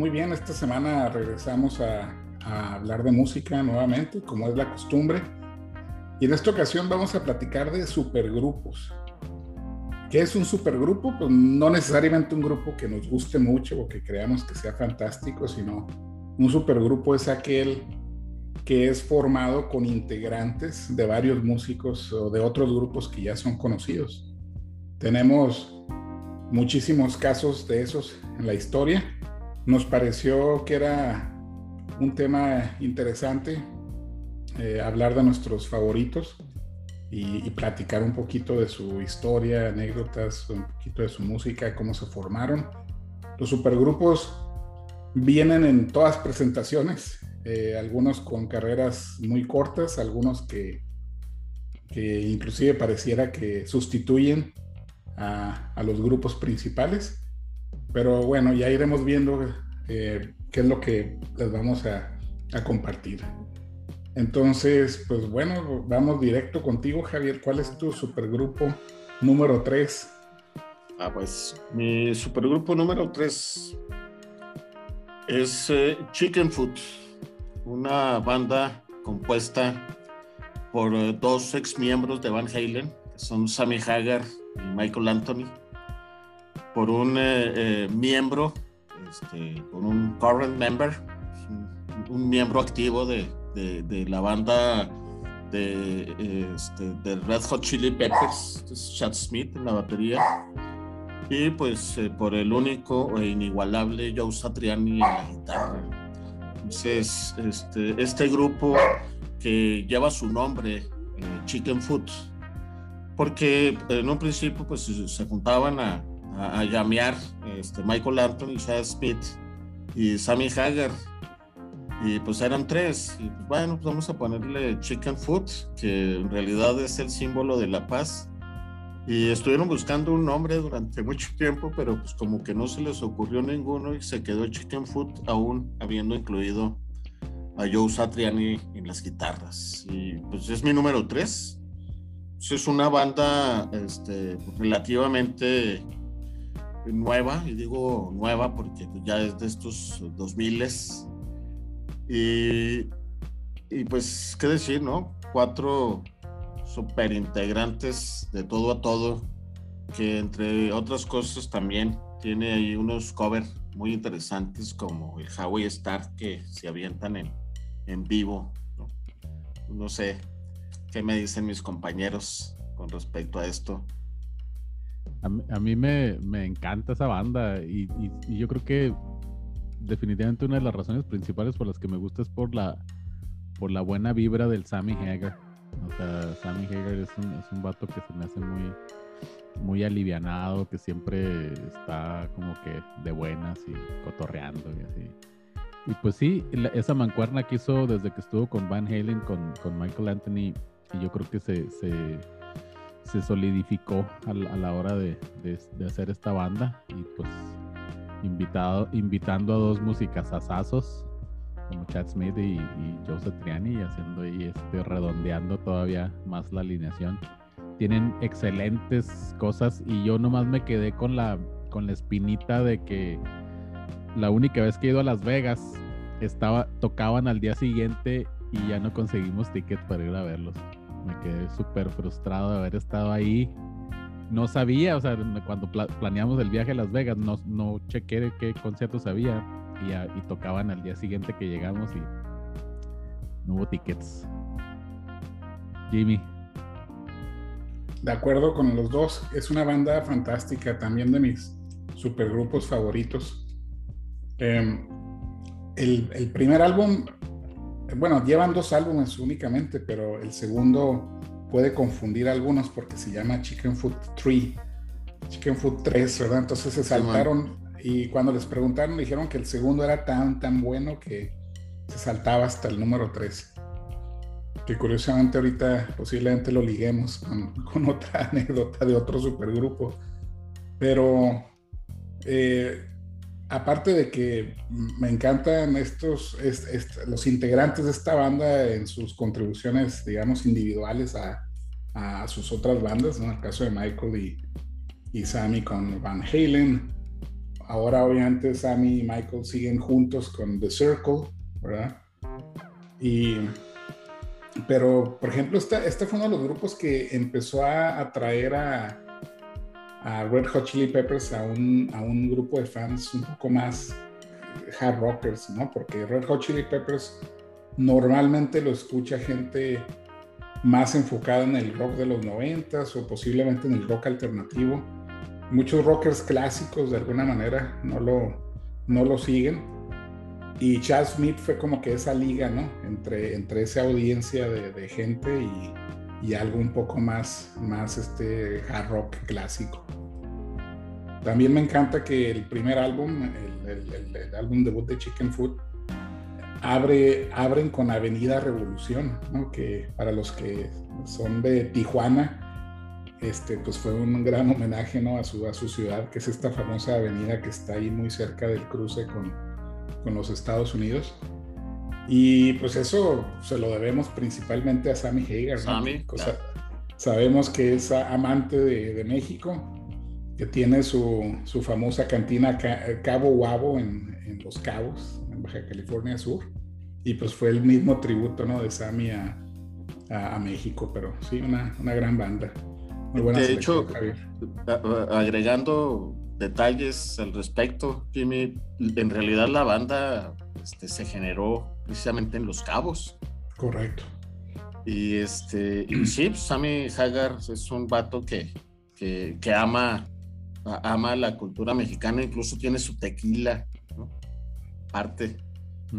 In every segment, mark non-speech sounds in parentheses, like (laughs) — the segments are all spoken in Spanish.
muy bien, esta semana regresamos a, hablar de música nuevamente, como es la costumbre. Y en esta ocasión vamos a platicar de supergrupos. ¿Qué es un supergrupo? Pues no necesariamente un grupo que nos guste mucho o que creamos que sea fantástico, sino un supergrupo es aquel que es formado con integrantes de varios músicos o de otros grupos que ya son conocidos. Tenemos muchísimos casos de esos en la historia. Nos pareció que era un tema interesante eh, hablar de nuestros favoritos y, y, platicar un poquito de su historia, anécdotas, un poquito de su música, cómo se formaron. Los supergrupos vienen en todas presentaciones, eh, algunos con carreras muy cortas, algunos que, que inclusive pareciera que sustituyen a, a, los grupos principales. Pero bueno, ya iremos viendo eh, qué es lo que les vamos a, a, compartir. Entonces, pues bueno, vamos directo contigo, Javier. ¿Cuál es tu supergrupo número 3? Ah, pues mi supergrupo número 3 es eh, Chicken Food una banda compuesta por eh, dos ex miembros de Van Halen, que son Sammy Hagar y Michael Anthony, por un eh, eh, miembro, este, por un current member, un, miembro activo de, de, la banda de, este, de, Red Hot Chili Peppers, Chad Smith en la batería, y pues por el único e inigualable Joe Satriani en la guitarra. Entonces, este, este grupo que lleva su nombre, eh, Chicken Food, porque en un principio pues se juntaban a, a, llamear este, Michael Anthony, Chad Smith y Sammy Hagar. Y pues eran tres. Y pues bueno, pues vamos a ponerle Chicken Food, que en realidad es el símbolo de la paz. Y estuvieron buscando un nombre durante mucho tiempo, pero pues como que no se les ocurrió ninguno y se quedó Chicken Food aún habiendo incluido a Joe Satriani en las guitarras. Y pues es mi número 3. Es una banda este, relativamente nueva, y digo nueva porque ya es de estos 2000 y, y pues, ¿qué decir, no? Cuatro super integrantes de todo a todo, que entre otras cosas también tiene ahí unos covers muy interesantes como el Hawaii Star que se avientan en, en vivo. ¿no? sé qué me dicen mis compañeros con respecto a esto. A mí, me, me, encanta esa banda y, yo creo que definitivamente una de las razones principales por las que me gusta es por la, por la buena vibra del Sammy Hagar o sea, Sammy Hagar es un, es un vato que se me hace muy, muy alivianado, que siempre está como que de buenas y cotorreando y así. Y pues sí, esa mancuerna que hizo desde que estuvo con Van Halen, con, con Michael Anthony, y yo creo que se, se, se solidificó a, la hora de, hacer esta banda. Y pues invitado, invitando a dos músicas asazos como Chad Smith y, y Joe Satriani, y haciendo ahí, este, redondeando todavía más la alineación. Tienen excelentes cosas y yo nomás me quedé con la, con la espinita de que la única vez que he ido a Las Vegas estaba, tocaban al día siguiente y ya no conseguimos tickets para ir a verlos. Me quedé súper frustrado de haber estado ahí. No sabía, o sea, cuando planeamos el viaje a Las Vegas, no, no chequé qué conciertos había y, tocaban al día siguiente que llegamos y no hubo tickets. Jimmy. De acuerdo con los dos, es una banda fantástica, también de mis supergrupos favoritos. Em, el, el, primer álbum, bueno, llevan dos álbumes únicamente, pero el segundo puede confundir a algunos porque se llama Chicken Food 3, Chicken Food 3, ¿verdad? Entonces se saltaron y cuando les preguntaron, dijeron que el segundo era tan, tan bueno que se saltaba hasta el número 3. Que curiosamente ahorita posiblemente lo liguemos con, otra (laughs) anécdota de otro supergrupo. Pero eh, aparte de que me encantan estos, los integrantes de esta banda en sus contribuciones, digamos, individuales a, sus otras bandas, ¿no? El caso de Michael y, y Sammy con Van Halen, ahora obviamente Sammy y Michael siguen juntos con The Circle, ¿verdad? Y, pero, por ejemplo, este, este fue uno de los grupos que empezó a atraer a, a Red Hot Chili Peppers a un, a un grupo de fans un poco más hard rockers, ¿no? Porque Red Hot Chili Peppers normalmente lo escucha gente más enfocada en el rock de los noventas o posiblemente en el rock alternativo. Muchos rockers clásicos de alguna manera no lo, no lo siguen. Y Chad Smith fue como que esa liga, ¿no? Entre, entre esa audiencia de gente y, y algo un poco más, más este hard rock clásico. También me encanta que el primer álbum, el, álbum debut de Chicken Food, abre, abren con Avenida Revolución, ¿no? que para los que son de Tijuana, este, pues fue un gran homenaje ¿no? a, su, a su ciudad, que es esta famosa avenida que está ahí muy cerca del cruce con, con los Estados Unidos. Y pues eso se lo debemos principalmente a Sammy Hagar. Sabemos que es amante de, México, que tiene su, su famosa cantina Cabo Guabo en, en, Los Cabos, en Baja California Sur. Y pues fue el mismo tributo ¿no? de Sammy a, a, México, pero sí, una, una gran banda. Muy buena de hecho, agregando detalles al respecto, Jimmy, en realidad la banda este, se generó precisamente en Los Cabos. Correcto. Y este, sí, pues, Sammy Hagar es un vato que, que, que, ama, ama la cultura mexicana, incluso tiene su tequila, ¿no? Parte.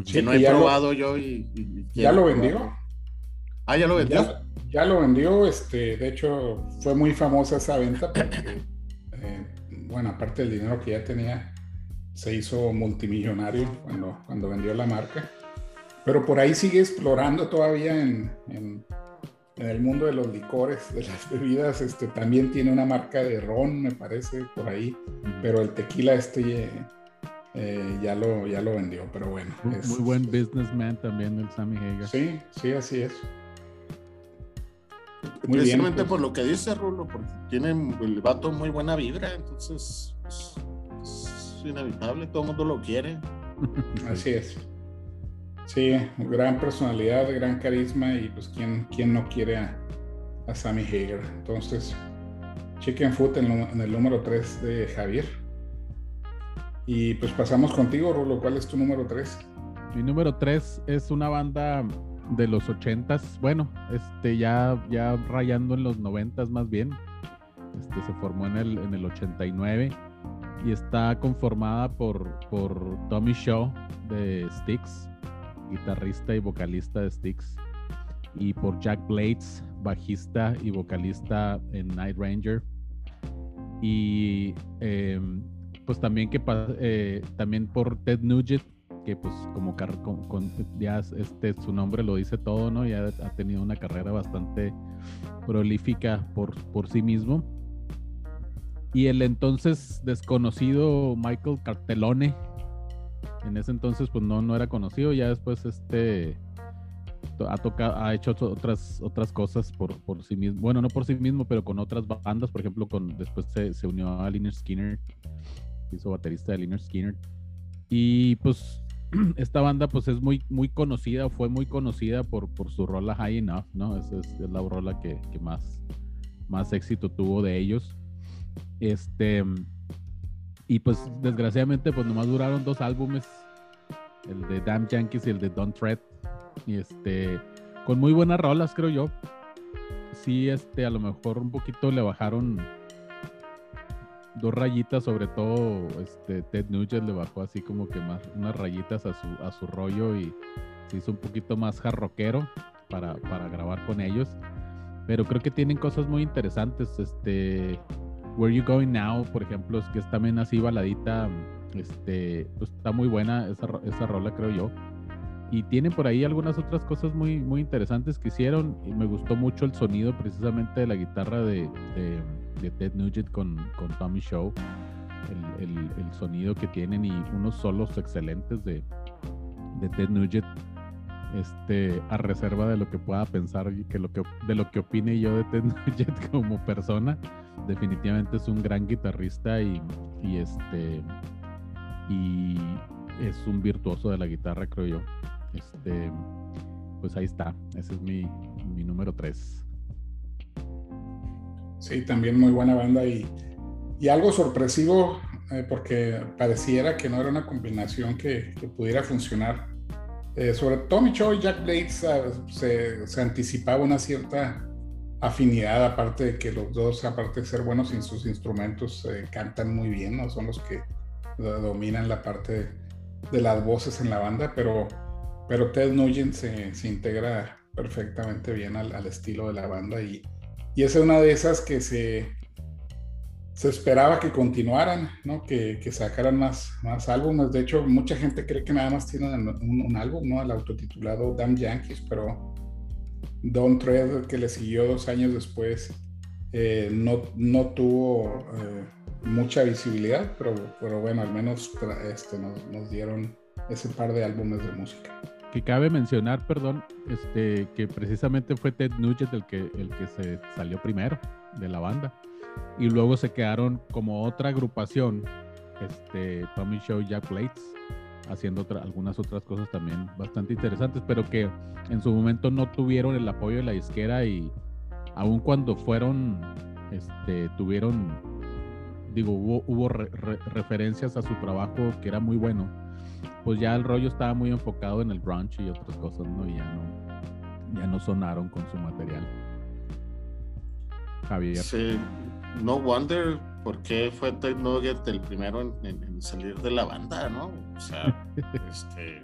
que no he probado yo y, ¿Ya lo vendió? Ah, ya lo vendió. Ya, lo vendió, este, de hecho, fue muy famosa esa venta porque, eh, bueno, aparte del dinero que ya tenía, se hizo multimillonario cuando, cuando vendió la marca. Pero por ahí sigue explorando todavía en, en, el mundo de los licores, de las bebidas. Este, también tiene una marca de ron, me parece, por ahí. Pero el tequila este eh, ya, lo, ya lo vendió, pero bueno. Muy, muy buen businessman también el Sammy Hagar. Sí, sí, así es. Muy Precisamente pues. por lo que dice Rulo, porque tiene el vato muy buena vibra, entonces pues, es inevitable, todo el mundo lo quiere. Así es. Sí, gran personalidad, gran carisma y pues quién, quién no quiere a, Sammy Hager. Entonces, Chicken Foot en, el número 3 de Javier. Y pues pasamos contigo, Rulo. ¿Cuál es tu número 3? Mi número 3 es una banda de los 80s, bueno, este ya, ya rayando en los 90s más bien. Este se formó en el, en el 89 y está conformada por, por Tommy Shaw de Styx, guitarrista y vocalista de Styx, y por Jack Blades, bajista y vocalista en Night Ranger. Y em, pues también que eh, también por Ted Nugent, que pues como ya este su nombre lo dice todo, ¿no? Ya ha tenido una carrera bastante prolífica por, por sí mismo. Y el entonces desconocido Michael Cartelone, en ese entonces pues no, no era conocido, ya después este ha tocado, ha hecho otras, otras cosas por, por sí mismo, bueno, no por sí mismo, pero con otras bandas, por ejemplo, con, después se, se unió a Liner Skinner, hizo baterista de Liner Skinner. Y pues (clears throat) esta banda pues es muy, muy conocida, fue muy conocida por, por su rola High Enough, ¿no? Esa es, es la rola que, que, más, más éxito tuvo de ellos. Este, y pues desgraciadamente pues nomás duraron dos álbumes, el de Damn Yankees y el de Don't Tread. Y este, con muy buenas rolas creo yo. Sí, este, a lo mejor un poquito le bajaron dos rayitas, sobre todo este, Ted Nugent le bajó así como que más unas rayitas a su, a su rollo y se hizo un poquito más jarroquero para, para grabar con ellos. Pero creo que tienen cosas muy interesantes. Este, Where You Going Now, por ejemplo, es que es también así baladita, este, pues está muy buena esa, esa rola, creo yo. Y tiene por ahí algunas otras cosas muy, muy interesantes que hicieron. Y me gustó mucho el sonido precisamente de la guitarra de, de, Ted Nugent con, con Tommy Show, el, el, el, sonido que tienen y unos solos excelentes de, de Ted Nugent este, a reserva de lo que pueda pensar y que lo que, de lo que opine yo de Ted (laughs) Nugent como persona definitivamente es un gran guitarrista y, y este y es un virtuoso de la guitarra, creo yo. Este, pues ahí está, ese es mi, mi número 3. Sí, también muy buena banda y, y algo sorpresivo eh, porque pareciera que no era una combinación que, que pudiera funcionar. Eh, sobre Tommy Cho y Jack Blades se, se, anticipaba una cierta afinidad, aparte de que los dos, aparte de ser buenos en sus instrumentos, eh, cantan muy bien, ¿no? son los que dominan la parte de las voces en la banda, pero, pero Ted Nugent se, se integra perfectamente bien al, estilo de la banda y, y es una de esas que se, se esperaba que continuaran, ¿no? que, que, sacaran más, más álbumes. De hecho, mucha gente cree que nada más tienen un, álbum, ¿no? el autotitulado Damn Yankees, pero Don Tread, que le siguió dos años después, eh, no, no tuvo eh, mucha visibilidad, pero, pero bueno, al menos este, nos, nos dieron ese par de álbumes de música que cabe mencionar, perdón, este, que precisamente fue Ted Nugent el que, el que se salió primero de la banda. Y luego se quedaron como otra agrupación, este, Tommy Show, Jack Blades, haciendo otra, algunas otras cosas también bastante interesantes, pero que en su momento no tuvieron el apoyo de la disquera y aun cuando fueron, este, tuvieron, digo, hubo, hubo re, re, referencias a su trabajo que era muy bueno pues ya el rollo estaba muy enfocado en el brunch y otras cosas. Y ya no, ya no sonaron con su material. Javier. Sí, no wonder por qué fue Ted Nugget el primero en, en, en, salir de la banda, ¿no? O sea, (laughs) este,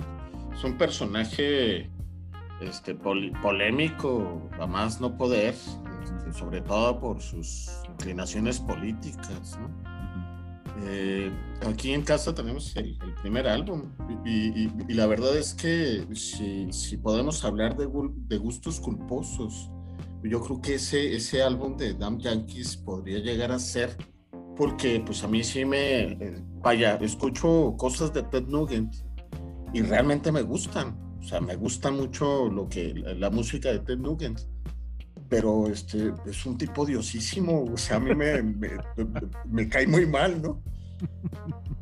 es un personaje este, poli, polémico, a más no poder, este, sobre todo por sus inclinaciones políticas, ¿no? Eh, aquí en casa tenemos el, el primer álbum y, y, y, la verdad es que si, si podemos hablar de, de, gustos culposos, yo creo que ese, ese álbum de Damn Yankees podría llegar a ser, porque pues a mí sí me, eh, vaya, escucho cosas de Ted Nugent y realmente me gustan, o sea, me gusta mucho lo que, la, la música de Ted Nugent pero este, es un tipo diosísimo, o sea, a mí me, (laughs) me, me cae muy mal, ¿no?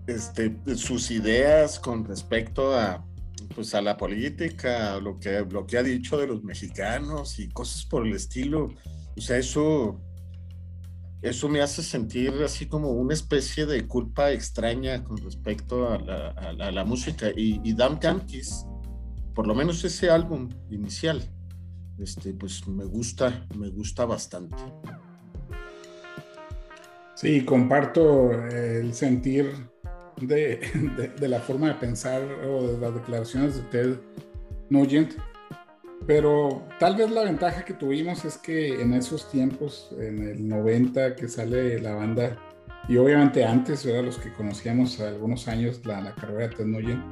Este, sus ideas con respecto a, pues, a la política, lo que, lo que ha dicho de los mexicanos y cosas por el estilo, o sea, eso, eso me hace sentir así como una especie de culpa extraña con respecto a la, música. Y, y Yankees, por lo menos ese álbum inicial, este, pues me gusta, me gusta bastante. Sí, comparto el sentir de, de, la forma de pensar o de las declaraciones de Ted Nugent, pero tal vez la ventaja que tuvimos es que en esos tiempos, en el 90 que sale la banda, y obviamente antes, era los que conocíamos algunos años la, la carrera de Ted Nugent,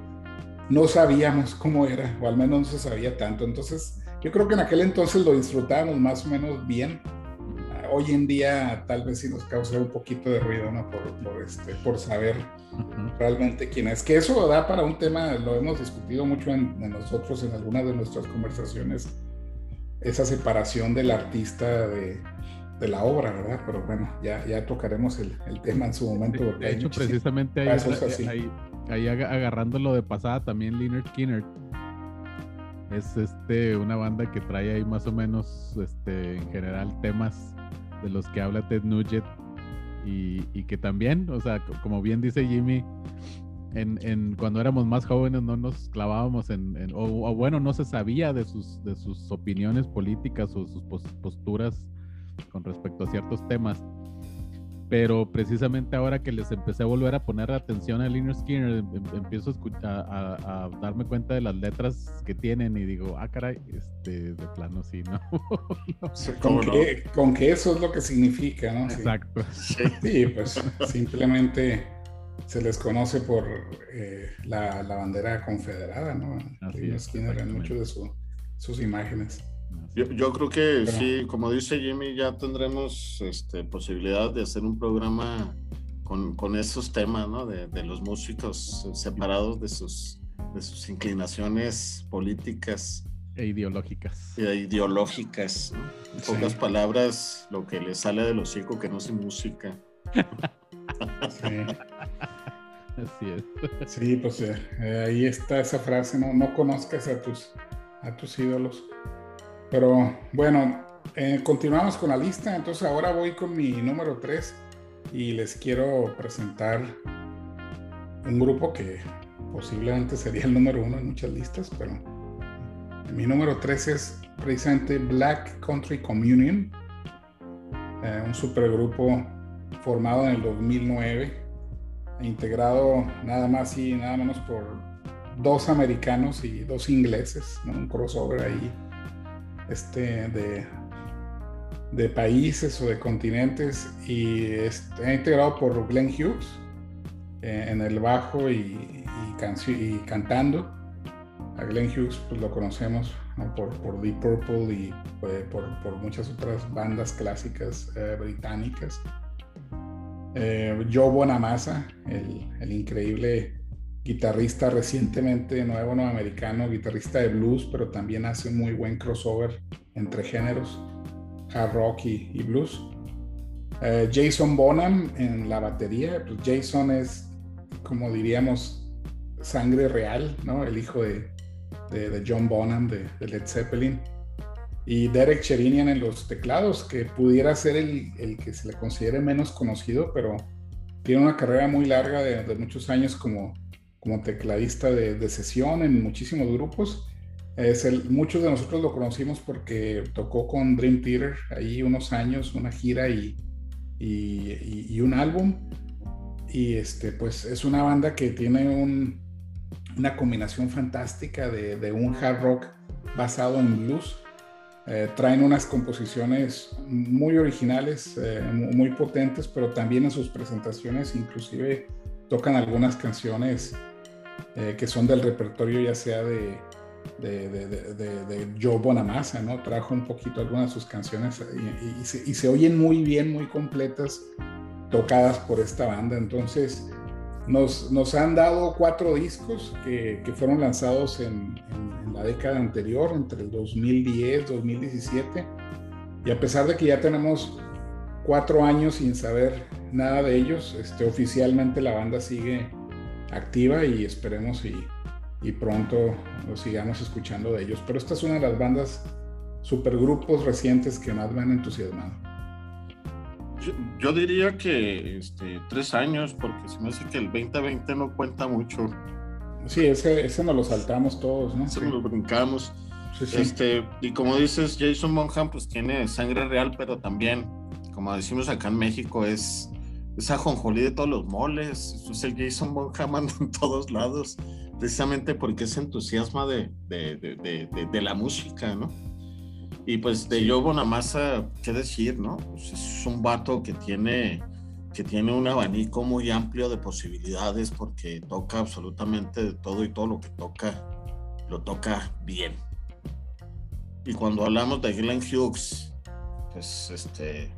no sabíamos cómo era, o al menos no se sabía tanto, entonces yo creo que en aquel entonces lo disfrutábamos más o menos bien. Hoy en día tal vez sí nos causa un poquito de ruido, ¿no? Por, por este, por saber uh -huh. realmente quién es. Que eso da para un tema, lo hemos discutido mucho en, en nosotros en algunas de nuestras conversaciones, esa separación del artista de, de la obra, ¿verdad? Pero bueno, ya, ya tocaremos el, el tema en su momento. De, hecho, precisamente ahí, ahí, ahí, ahí, agarrándolo de pasada también Leonard Skinner es este una banda que trae ahí más o menos este en general temas de los que habla Ted Nugent y, y que también, o sea, como bien dice Jimmy, en, en, cuando éramos más jóvenes no nos clavábamos en, o, o, bueno, no se sabía de sus, de sus opiniones políticas o sus posturas con respecto a ciertos temas pero precisamente ahora que les empecé a volver a poner atención a Liner Skinner, em, em, empiezo a, escuchar, a, a, darme cuenta de las letras que tienen y digo, ah, caray, este, de plano sí, ¿no? (laughs) con, que, con, que, eso es lo que significa, ¿no? Exacto. Sí, (laughs) sí pues simplemente se les conoce por eh, la, la, bandera confederada, ¿no? Liner Skinner en muchas de su, sus imágenes. Yo, yo, creo que Pero... sí, como dice Jimmy, ya tendremos este, posibilidad de hacer un programa con, con esos temas, ¿no? De, de, los músicos separados de sus, de sus inclinaciones políticas. E ideológicas. E ideológicas, ¿no? En sí. pocas palabras, lo que le sale de los hocico que no es música. Sí. Así es. Sí, pues eh, eh, ahí está esa frase, ¿no? No conozcas a tus, a tus ídolos. Pero bueno, eh, continuamos con la lista. Entonces ahora voy con mi número 3 y les quiero presentar un grupo que posiblemente sería el número uno en muchas listas, pero mi número 3 es precisamente Black Country Communion, un supergrupo formado en el 2009 integrado nada más y nada menos por dos americanos y dos ingleses, un crossover ahí este, de, países o de continentes y está integrado por Glenn Hughes eh, en el bajo y, cantando. A Glenn Hughes pues, lo conocemos por, por, Deep Purple y eh, por, muchas otras bandas clásicas eh, británicas. Joe Bonamassa, el, increíble guitarrista recientemente nuevo americano, guitarrista de blues, pero también hace un muy buen crossover entre géneros, hard rock y, blues. Eh, Jason Bonham en la batería, pues Jason es, como diríamos, sangre real, ¿no? El hijo de, de, John Bonham de Led Zeppelin y Derek Cherinian en los teclados, que pudiera ser el, el, que se le considere menos conocido, pero tiene una carrera muy larga de, muchos años como, como tecladista de, de, sesión en muchísimos grupos. Es el, muchos de nosotros lo conocimos porque tocó con Dream Theater ahí unos años, una gira y, y, y un álbum. Y este, pues es una banda que tiene un, una combinación fantástica de, de un hard rock basado en blues eh, traen unas composiciones muy originales, eh, muy potentes, pero también en sus presentaciones inclusive tocan algunas canciones eh, que son del repertorio ya sea de, de, de, de, Joe Bonamassa, ¿no? Trajo un poquito algunas de sus canciones y, se, y, se, oyen muy bien, muy completas, tocadas por esta banda. Entonces, nos, nos han dado cuatro discos que, que fueron lanzados en, en, la década anterior, entre el 2010, 2017. Y a pesar de que ya tenemos cuatro años sin saber nada de ellos, este, oficialmente la banda sigue activa y esperemos y, y pronto lo sigamos escuchando de ellos. Pero esta es una de las bandas supergrupos recientes que más me han entusiasmado. Yo, diría que este, tres años, porque se me hace que el 2020 no cuenta mucho. Sí, ese, ese nos lo saltamos todos, ¿no? Ese lo brincamos. Este, y como dices, Jason Bonham pues tiene sangre real, pero también, como decimos acá en México, es esa jonjolí de todos los moles. Es el Jason Bonham anda en todos lados, precisamente porque es entusiasma de, de, de, de la música, ¿no? Y pues de Joe Bonamassa, ¿qué decir, no? Pues es un vato que tiene, que tiene un abanico muy amplio de posibilidades porque toca absolutamente de todo y todo lo que toca, lo toca bien. Y cuando hablamos de Glenn Hughes, pues este,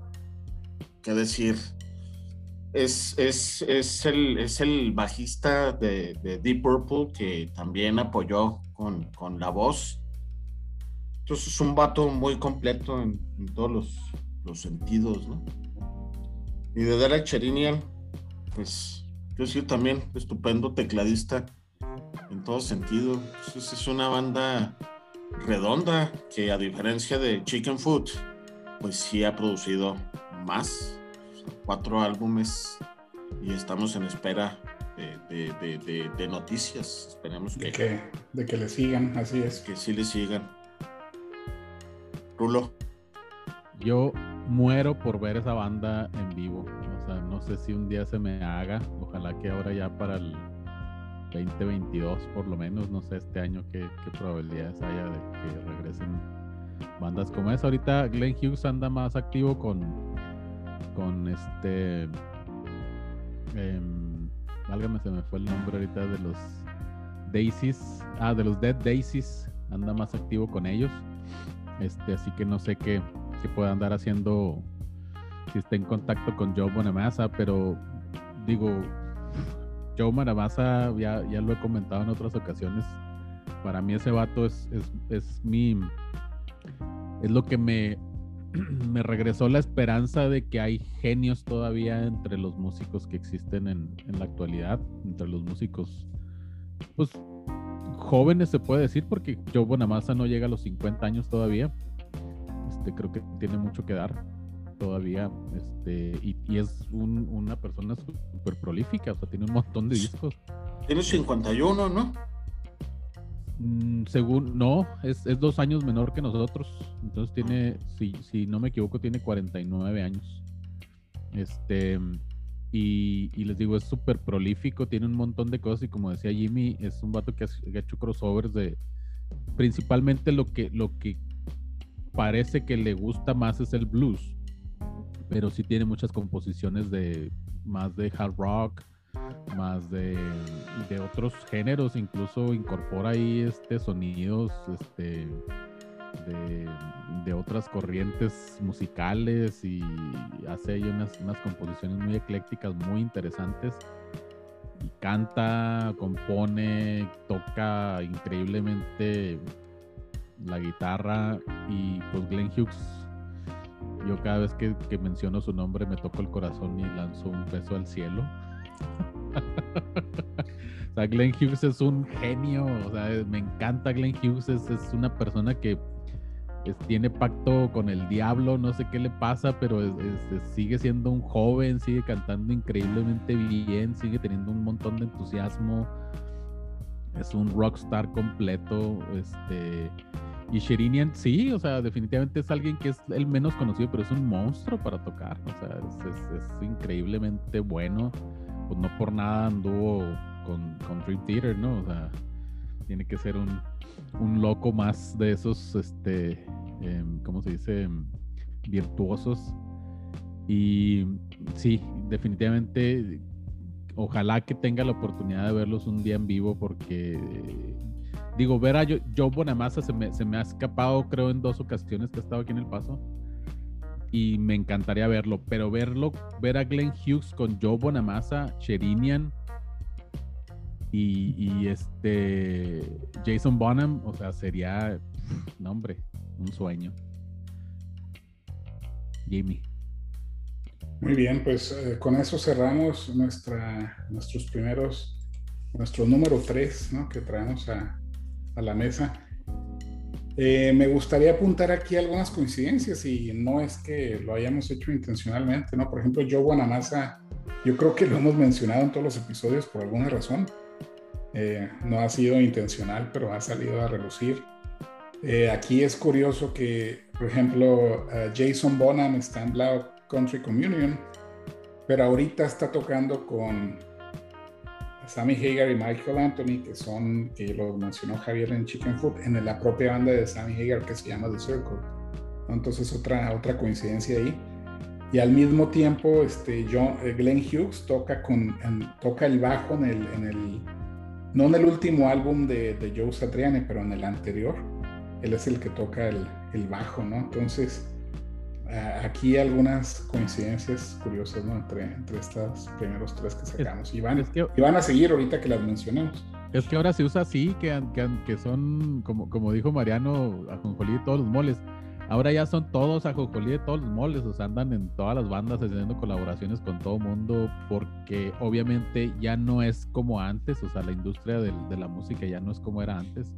¿qué decir? Es, es, es, el, es el bajista de, de, Deep Purple que también apoyó con, con la voz entonces es un vato muy completo en, todos los, sentidos, ¿no? Y de Derek Cherinian, pues yo sí también, estupendo tecladista en todo sentido. Entonces es una banda redonda que a diferencia de Chicken Food, pues sí ha producido más, cuatro álbumes y estamos en espera de, noticias. Esperemos que, que, de que le sigan, así es. Que sí le sigan. Rulo. Yo muero por ver esa banda en vivo. O sea, no sé si un día se me haga. Ojalá que ahora ya para el 2022, por lo menos, no sé este año qué, probabilidades haya de que regresen bandas como esa. Ahorita Glenn Hughes anda más activo con, con este. Eh, válgame, se me fue el nombre ahorita de los Daisies. Ah, de los Dead Daisies. Anda más activo con ellos. Este, así que no sé qué, qué pueda andar haciendo si está en contacto con Joe Bonamassa, pero digo, Joe Bonamassa, ya, ya lo he comentado en otras ocasiones, para mí ese vato es, es, es mi, es lo que me (clears throat) me regresó la esperanza de que hay genios todavía entre los músicos que existen en, en la actualidad, entre los músicos, pues jóvenes se puede decir, porque Joe Bonamassa no llega a los 50 años todavía. Este, creo que tiene mucho que dar todavía. Este, y, y es un, una persona súper prolífica, o sea, tiene un montón de discos. Tiene 51, ¿no? Mm, según, no, es, es, dos años menor que nosotros. Entonces tiene, si, si no me equivoco, tiene 49 años. Este, y, y les digo, es súper prolífico, tiene un montón de cosas. Y como decía Jimmy, es un vato que ha, hecho crossovers de principalmente lo que, lo que parece que le gusta más es el blues. Pero sí tiene muchas composiciones de más de hard rock, más de, otros géneros, incluso incorpora ahí este sonidos este, de, de, otras corrientes musicales y hace ahí unas, unas composiciones muy eclécticas, muy interesantes. Y canta, compone, toca increíblemente la guitarra y pues Glenn Hughes yo cada vez que, que menciono su nombre me toco el corazón y lanzo un beso al cielo (laughs) o sea, Glenn Hughes es un genio, o sea, me encanta Glenn Hughes, es, una persona que es, tiene pacto con el diablo, no sé qué le pasa, pero sigue siendo un joven, sigue cantando increíblemente bien, sigue teniendo un montón de entusiasmo, es un rockstar completo, este... Y Sherinian, sí, o sea, definitivamente es alguien que es el menos conocido, pero es un monstruo para tocar. O sea, es increíblemente bueno pues no por nada anduvo con, con Dream Theater, ¿no? O sea, tiene que ser un, un loco más de esos, este, eh, ¿cómo se dice? Virtuosos. Y sí, definitivamente, ojalá que tenga la oportunidad de verlos un día en vivo porque, digo, ver a Joe Bonamassa se me, se me ha escapado, creo, en dos ocasiones que ha estado aquí en El Paso y me encantaría verlo, pero verlo, ver a Glenn Hughes con Joe Bonamassa, Sherinian y, este Jason Bonham, o sea, sería, no hombre, un sueño. Jimmy. Muy bien, pues eh, con eso cerramos nuestra, nuestros primeros, nuestro número 3, ¿no? Que traemos a, a la mesa. Eh, me gustaría apuntar aquí algunas coincidencias y no es que lo hayamos hecho intencionalmente, ¿no? Por ejemplo, Joe Bonamassa, yo creo que lo hemos mencionado en todos los episodios por alguna razón. Eh, no ha sido intencional, pero ha salido a relucir. Eh, aquí es curioso que, por ejemplo, Jason Bonham está en Black Country Communion, pero ahorita está tocando con Sammy Hagar y Michael Anthony, que son, que lo mencionó Javier en Chicken Food, en la propia banda de Sammy Hagar que se llama The Circle. Entonces otra, otra coincidencia ahí. Y al mismo tiempo, este, John, eh, Glenn Hughes toca, con, toca el bajo en el, en el, no en el último álbum de, de Joe Satriani, pero en el anterior. Él es el que toca el, el bajo, ¿no? Entonces, aquí algunas coincidencias curiosas ¿no? entre, entre estos primeros tres que sacamos. y, van, que, y van a seguir ahorita que las mencionemos. Es que ahora se usa así, que, que, que son, como, como dijo Mariano, ajonjolí de todos los moles. Ahora ya son todos ajonjolí de todos los moles, o sea, andan en todas las bandas haciendo colaboraciones con todo mundo, porque obviamente ya no es como antes, o sea, la industria de, de la música ya no es como era antes,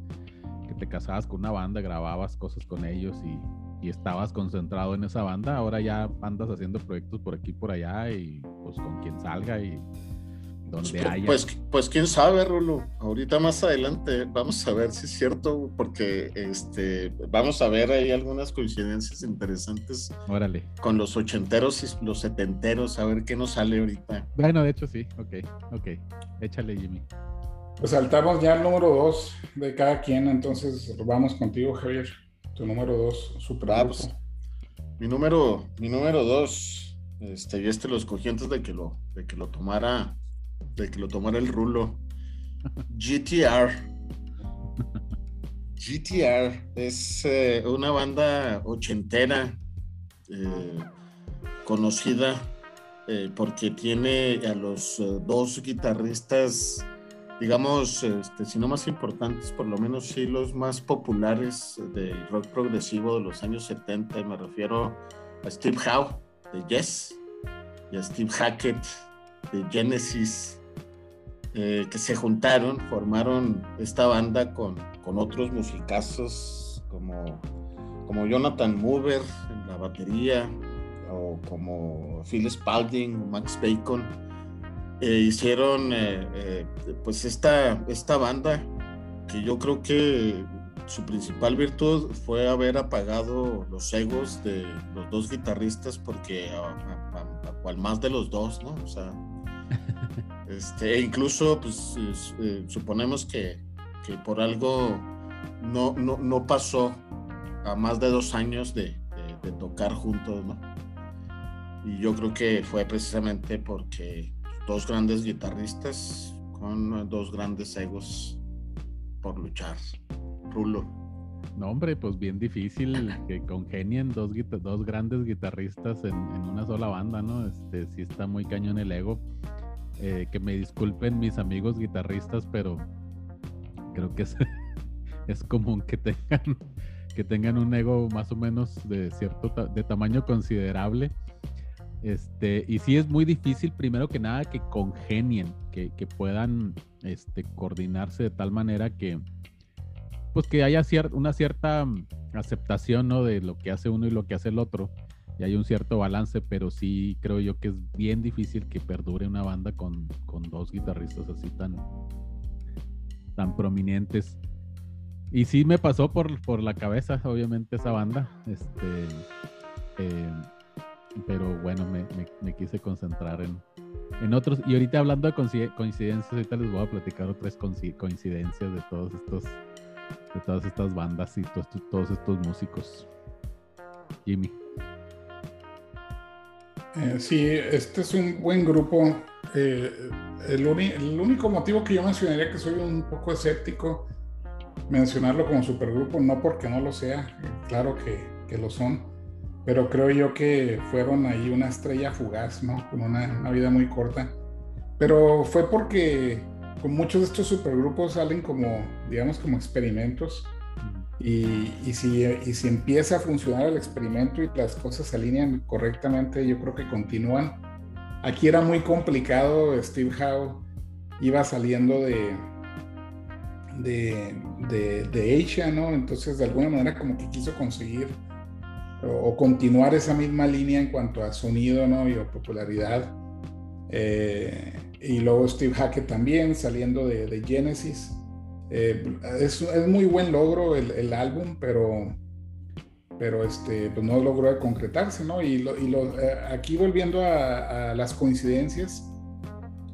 que te casabas con una banda, grababas cosas con ellos y y estabas concentrado en esa banda, ahora ya andas haciendo proyectos por aquí por allá y pues con quien salga y donde pues, haya. Pues, pues quién sabe, Rulo. Ahorita más adelante vamos a ver si es cierto, porque este vamos a ver ahí algunas coincidencias interesantes. Órale. Con los ochenteros y los setenteros, a ver qué nos sale ahorita. Bueno, de hecho sí, ok, ok. Échale, Jimmy. Pues saltamos ya al número dos de cada quien, entonces vamos contigo, Javier. Tu número dos, super. Ah, pues, mi número, mi número dos, este, y este lo escogí antes de que lo, de que lo tomara, de que lo tomara el rulo. (laughs) GTR. GTR es eh, una banda ochentera eh, conocida eh, porque tiene a los dos guitarristas digamos, este, si no más importantes, por lo menos sí los más populares del rock progresivo de los años 70. Me refiero a Steve Howe de Yes y a Steve Hackett de Genesis, eh, que se juntaron, formaron esta banda con, con otros musicazos como, como Jonathan Mover en la batería o como Phil Spalding, Max Bacon eh, hicieron eh, eh, pues esta, esta banda que yo creo que su principal virtud fue haber apagado los egos de los dos guitarristas porque a, cual más de los dos, ¿no? O sea, (laughs) este, e incluso pues suponemos que, que, por algo no, no, no, pasó a más de dos años de, de tocar juntos, ¿no? Y yo creo que fue precisamente porque dos grandes guitarristas con dos grandes egos por luchar. Rulo. No, hombre, pues bien difícil que congenien dos, dos grandes guitarristas en, una sola banda, ¿no? Este, sí está muy cañón el ego. Eh, que me disculpen mis amigos guitarristas, pero creo que es, (laughs) es común que tengan, que tengan un ego más o menos de cierto de tamaño considerable este, y sí es muy difícil, primero que nada, que congenien, que, puedan este, coordinarse de tal manera que, pues que haya una cierta mm, aceptación ¿no? de lo que hace uno y lo que hace el otro. Y hay un cierto balance, pero sí creo yo que es bien difícil que perdure una banda con, dos guitarristas así tan, tan prominentes. Y sí me pasó por, la cabeza, obviamente, esa banda. Este, eh, pero bueno, me, quise concentrar en, en, otros. Y ahorita hablando de coincidencias, ahorita les voy a platicar otras coincidencias de todos estos, de todas estas bandas y todos, todos estos músicos. Jimmy. Eh, sí, este es un buen grupo. Eh, el, el, único motivo que yo mencionaría que soy un poco escéptico mencionarlo como supergrupo, no porque no lo sea, claro que, que lo son, pero creo yo que fueron ahí una estrella fugaz, ¿no? Con una, vida muy corta. Pero fue porque con muchos de estos supergrupos salen como, digamos, como experimentos. Y, si, y si empieza a funcionar el experimento y las cosas se alinean correctamente, yo creo que continúan. Aquí era muy complicado, Steve Howe iba saliendo de, de, de, de Asia, ¿no? Entonces de alguna manera como que quiso conseguir o, continuar esa misma línea en cuanto a sonido ¿no? y popularidad. Eh, y luego Steve Hackett también saliendo de, Genesis. Eh, es, es, muy buen logro el, el, álbum, pero, pero este, pues no logró concretarse, ¿no? Y, lo, y lo, eh, aquí volviendo a, a las coincidencias,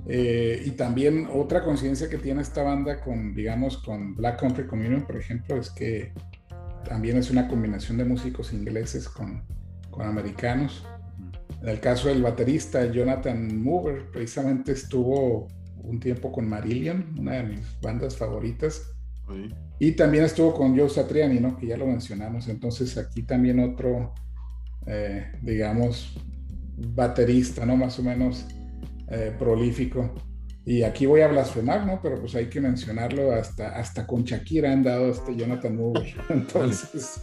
y también otra coincidencia que tiene esta banda con, digamos, con Black Country Communion, por ejemplo, es que también es una combinación de músicos ingleses con, con americanos. En el caso del baterista Jonathan Mover, precisamente estuvo un tiempo con Marillion, una de mis bandas favoritas. Y también estuvo con Joe Satriani, ¿no? que ya lo mencionamos. Entonces aquí también otro, eh, digamos, baterista, ¿no? Más o menos eh, prolífico. Y aquí voy a blasfemar, ¿no? Pero pues hay que mencionarlo, hasta, hasta con Shakira han dado este Jonathan Moore. (laughs) Entonces.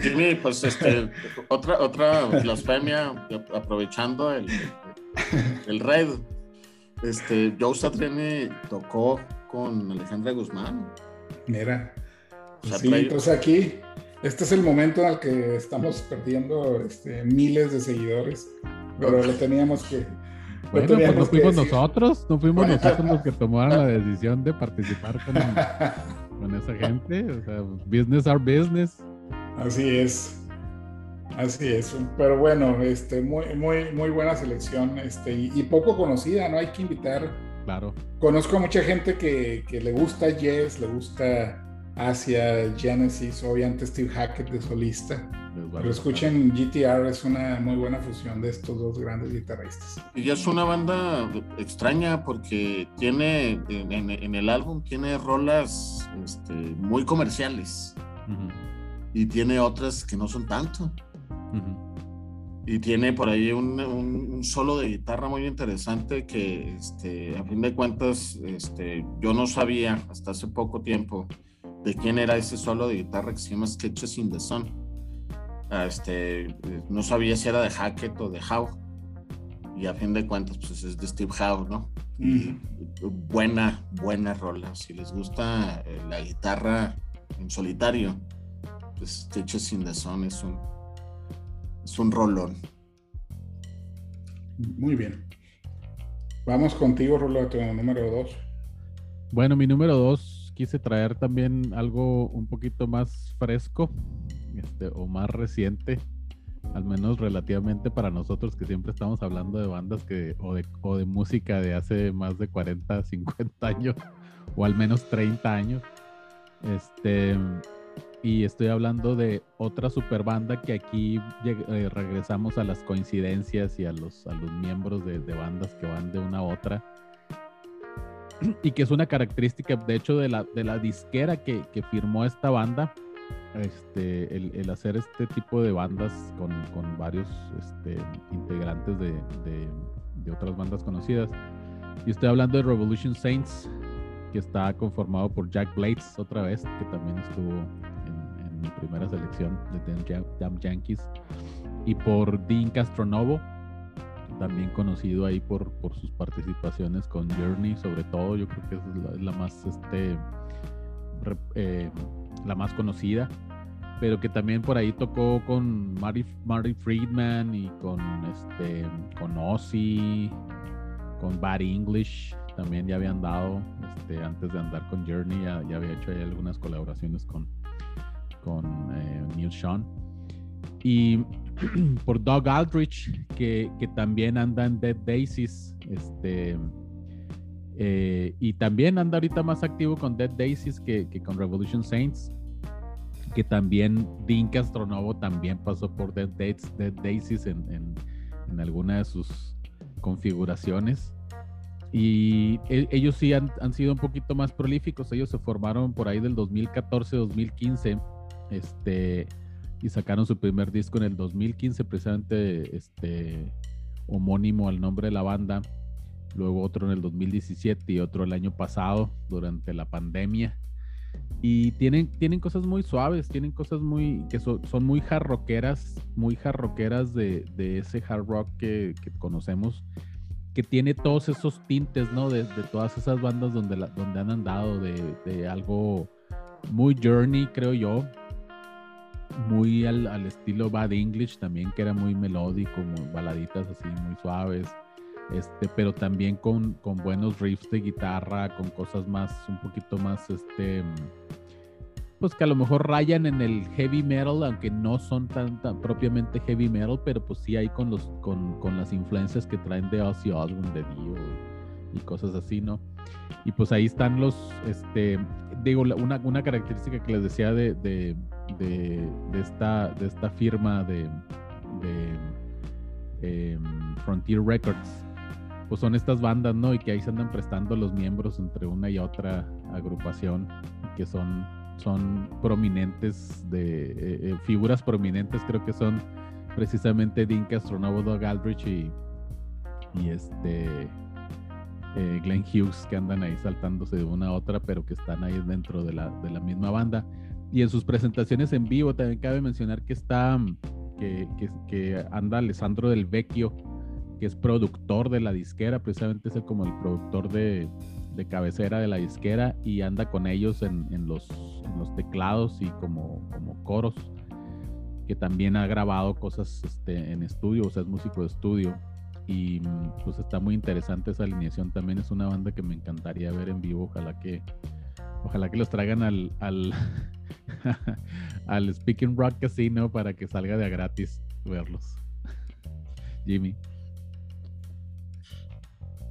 Jimmy, pues este, otra, otra blasfemia, aprovechando el, el red. Este, Joe Satriani tocó con Alejandra Guzmán. Mira. sí, entonces aquí, este es el momento en el que estamos perdiendo este, miles de seguidores, pero lo teníamos que, bueno, pues no fuimos nosotros, no fuimos nosotros los que tomaron la decisión de participar con, con esa gente. O sea, business are business. Así es. Así es, pero bueno, este, muy, muy, muy buena selección, este, y, poco conocida, ¿no? Hay que invitar. Claro. Conozco a mucha gente que, que le gusta Yes, le gusta Asia, Genesis, obviamente Steve Hackett de solista. Pero escuchen GTR, es una muy buena fusión de estos dos grandes guitarristas. Y es una banda extraña porque tiene, en, el álbum, tiene rolas este, muy comerciales. Y tiene otras que no son tanto. y tiene por ahí un, un, solo de guitarra muy interesante que este, a fin de cuentas este, yo no sabía hasta hace poco tiempo de quién era ese solo de guitarra que se llama Sketches in the Sun. Este, no sabía si era de Hackett o de Howe. Y a fin de cuentas, pues es de Steve Howe, ¿no? Buena, buena rola. Si les gusta eh, la guitarra en solitario, pues Sketches in the Sun es un, es un rolón. Muy bien. Vamos contigo, tu número dos. Bueno, mi número dos quise traer también algo un poquito más fresco este, o más reciente, al menos relativamente para nosotros que siempre estamos hablando de bandas que, o, de, o de música de hace más de 40, 50 años, o al menos 30 años. Este, y estoy hablando de otra super banda que aquí eh, regresamos a las coincidencias y a los, a los miembros de, bandas que van de una a otra. Y que es una característica, de hecho, de la, de la disquera que, que firmó esta banda, este, el, el, hacer este tipo de bandas con, con varios este, integrantes de, de, de otras bandas conocidas. Y estoy hablando de Revolution Saints, que está conformado por Jack Blades otra vez, que también estuvo mi primera selección de Damn Yankees, y por Dean Castronovo, también conocido ahí por, por sus participaciones con Journey, sobre todo, yo creo que es la, más este eh, la más conocida, pero que también por ahí tocó con Marty, Marty Friedman y con este con Ozzy, con Bad English, también ya habían dado, este, antes de andar con Journey, ya, ya había hecho ahí algunas colaboraciones con, con eh, Neil Sean. Y (clears throat) por Doug Aldrich, que, que, también anda en Dead Daisies. Este, eh, y también anda ahorita más activo con Dead Daisies que, que, con Revolution Saints. Que también Dean Castronovo también pasó por Dead, Dead Daisies en, en, en, alguna de sus configuraciones. Y e, ellos sí han, han, sido un poquito más prolíficos. Ellos se formaron por ahí del 2014-2015 este, y sacaron su primer disco en el 2015, precisamente este, homónimo al nombre de la banda. Luego otro en el 2017 y otro el año pasado, durante la pandemia. Y tienen, tienen cosas muy suaves, tienen cosas muy que son muy hard rockeras, muy hard rockeras de, de ese hard rock que, que, conocemos, que tiene todos esos tintes, ¿no? De, de todas esas bandas donde, la, donde han andado, de, de algo muy journey, creo yo, muy al, al, estilo Bad English también, que era muy melódico, muy baladitas así muy suaves, este, pero también con, buenos riffs de guitarra, con cosas más, un poquito más, este, pues que a lo mejor rayan en el heavy metal, aunque no son tan, propiamente heavy metal, pero pues sí hay con, los, con, las influencias que traen de Ozzy Osbourne, de Dio y cosas así, ¿no? Y pues ahí están los, este, digo, una, característica que les decía de, esta, firma de, de em, Frontier Records, pues son estas bandas, ¿no? Y que ahí se andan prestando los miembros entre una y otra agrupación, que son, son prominentes, de eh, eh, figuras prominentes, creo que son precisamente Dean Castronovo, Doug Aldrich y, y este eh, Glenn Hughes que andan ahí saltándose de una a otra, pero que están ahí dentro de la, de la misma banda. Y en sus presentaciones en vivo también cabe mencionar que está, que, que, anda Alessandro Del Vecchio, que es productor de la disquera, precisamente es como el productor de, de, cabecera de la disquera y anda con ellos en, en, los, en los, teclados y como, como coros, que también ha grabado cosas este, en estudio, o sea, es músico de estudio. Y pues está muy interesante esa alineación. También es una banda que me encantaría ver en vivo. Ojalá que ojalá que los traigan al al, (laughs) al Speaking Rock Casino para que salga de a gratis verlos. (laughs) Jimmy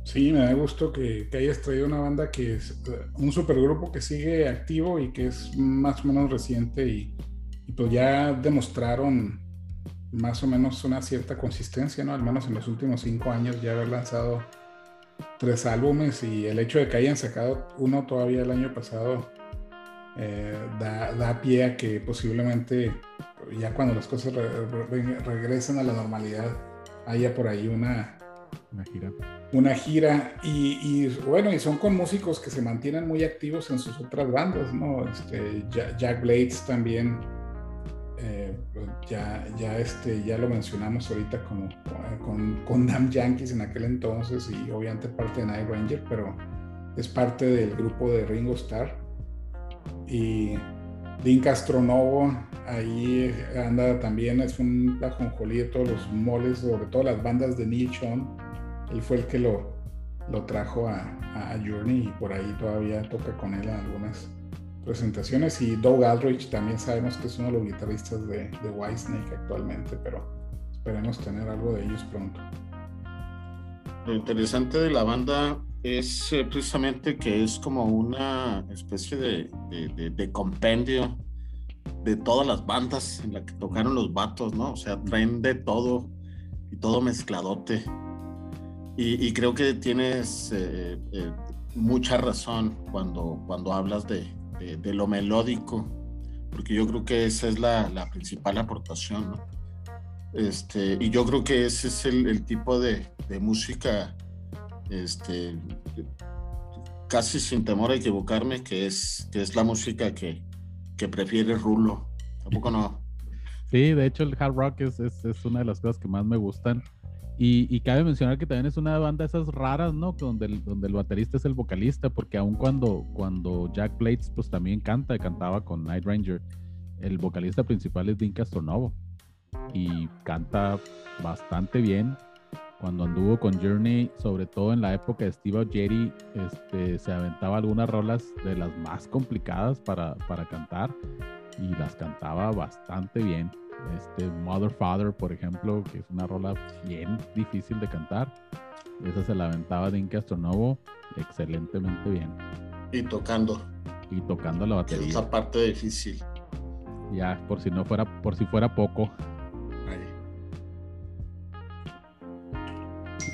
Sí, me da gusto que, hayas traído una banda que es eh, un supergrupo que sigue activo y que es más o menos reciente y, pues ya demostraron más o menos una cierta consistencia, ¿no? Al menos en los últimos cinco años ya haber lanzado tres álbumes y el hecho de que hayan sacado uno todavía el año pasado eh, da, pie a que posiblemente ya cuando las cosas regresen a la normalidad haya por ahí una, una gira. Una gira y, bueno, y son con músicos que se mantienen muy activos en sus otras bandas, ¿no? Este, Jack Blades también, eh, ya, ya, este, ya lo mencionamos ahorita como, con, con Damn Yankees en aquel entonces y obviamente parte de Night Ranger, pero es parte del grupo de Ringo Starr. Y Dean Castronovo ahí anda también, es un ajonjolí de todos los moles, sobre todo las bandas de Neil Sean. Él fue el que lo, lo trajo a, a, Journey y por ahí todavía toca con él en algunas presentaciones. Y Doug Aldrich también sabemos que es uno de los guitarristas de, de Whitesnake actualmente, pero esperemos tener algo de ellos pronto. Lo interesante de la banda es eh, precisamente que es como una especie de, compendio de todas las bandas en las que tocaron los vatos, ¿no? O sea, traen de todo y todo mezcladote. Y, creo que tienes eh, eh, mucha razón cuando, cuando hablas de, lo melódico, porque yo creo que esa es la, principal aportación, ¿no? Este, y yo creo que ese es el, tipo de, música este, casi sin temor a equivocarme, que es, que es la música que, que prefiere Rulo. Tampoco no. Sí, de hecho el hard rock es, es, una de las cosas que más me gustan. Y, cabe mencionar que también es una banda de esas raras, ¿no? Donde el, baterista es el vocalista, porque aun cuando, cuando Jack Blades pues también canta, cantaba con Night Ranger, el vocalista principal es Dean Castronovo y canta bastante bien cuando anduvo con Journey, sobre todo en la época de Steve Jerry, este, se aventaba algunas rolas de las más complicadas para, para cantar y las cantaba bastante bien. Este, Mother Father, por ejemplo, que es una rola bien difícil de cantar. Esa se la aventaba Dean Castronovo excelentemente bien. Y tocando. Y tocando la batería. Esa parte difícil. Ya, por si no fuera, por si fuera poco.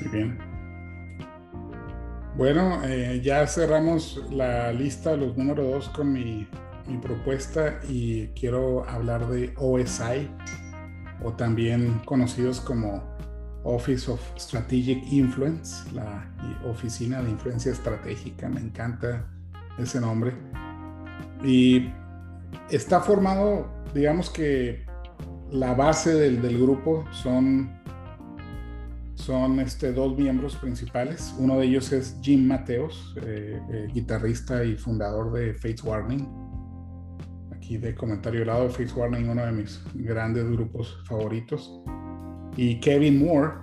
Muy bien. Bueno, eh, ya cerramos la lista, los números dos con mi, propuesta y quiero hablar de OSI o también conocidos como Office of Strategic Influence, la Oficina de Influencia Estratégica, me encanta ese nombre. Y está formado, digamos que la base del, del grupo son son este, dos miembros principales. Uno de ellos es Jim Mateos, eh, eh, guitarrista y fundador de Fates Warning. Aquí de comentario lado Fates Warning, uno de mis grandes grupos favoritos. Y Kevin Moore,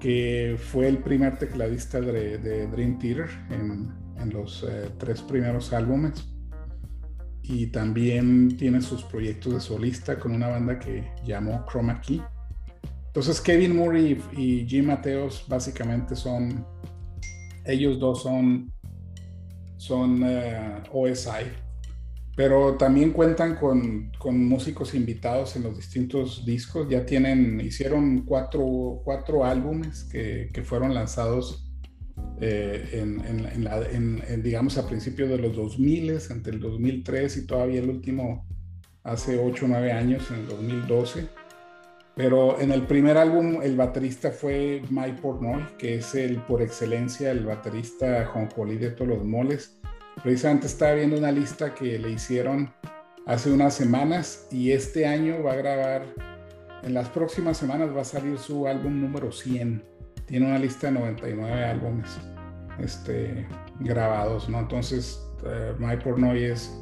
que fue el primer tecladista de, Dream Theater en, en los eh, tres primeros álbumes. Y también tiene sus proyectos de solista con una banda que llamó Chroma Key entonces Kevin Murray y Jim Mateos básicamente son, ellos dos son, son eh, OSI, pero también cuentan con, con, músicos invitados en los distintos discos. Ya tienen, hicieron cuatro, cuatro álbumes que, que, fueron lanzados eh, en, en, en, digamos, a principios de los 2000, entre el 2003 y todavía el último hace 8 o 9 años, en el 2012. Pero en el primer álbum el baterista fue Mike Portnoy, que es el por excelencia el baterista jonjolí de todos los moles. Precisamente estaba viendo una lista que le hicieron hace unas semanas y este año va a grabar, en las próximas semanas va a salir su álbum número 100. Tiene una lista de 99 álbumes este, grabados, ¿no? Entonces uh, Mike Portnoy es,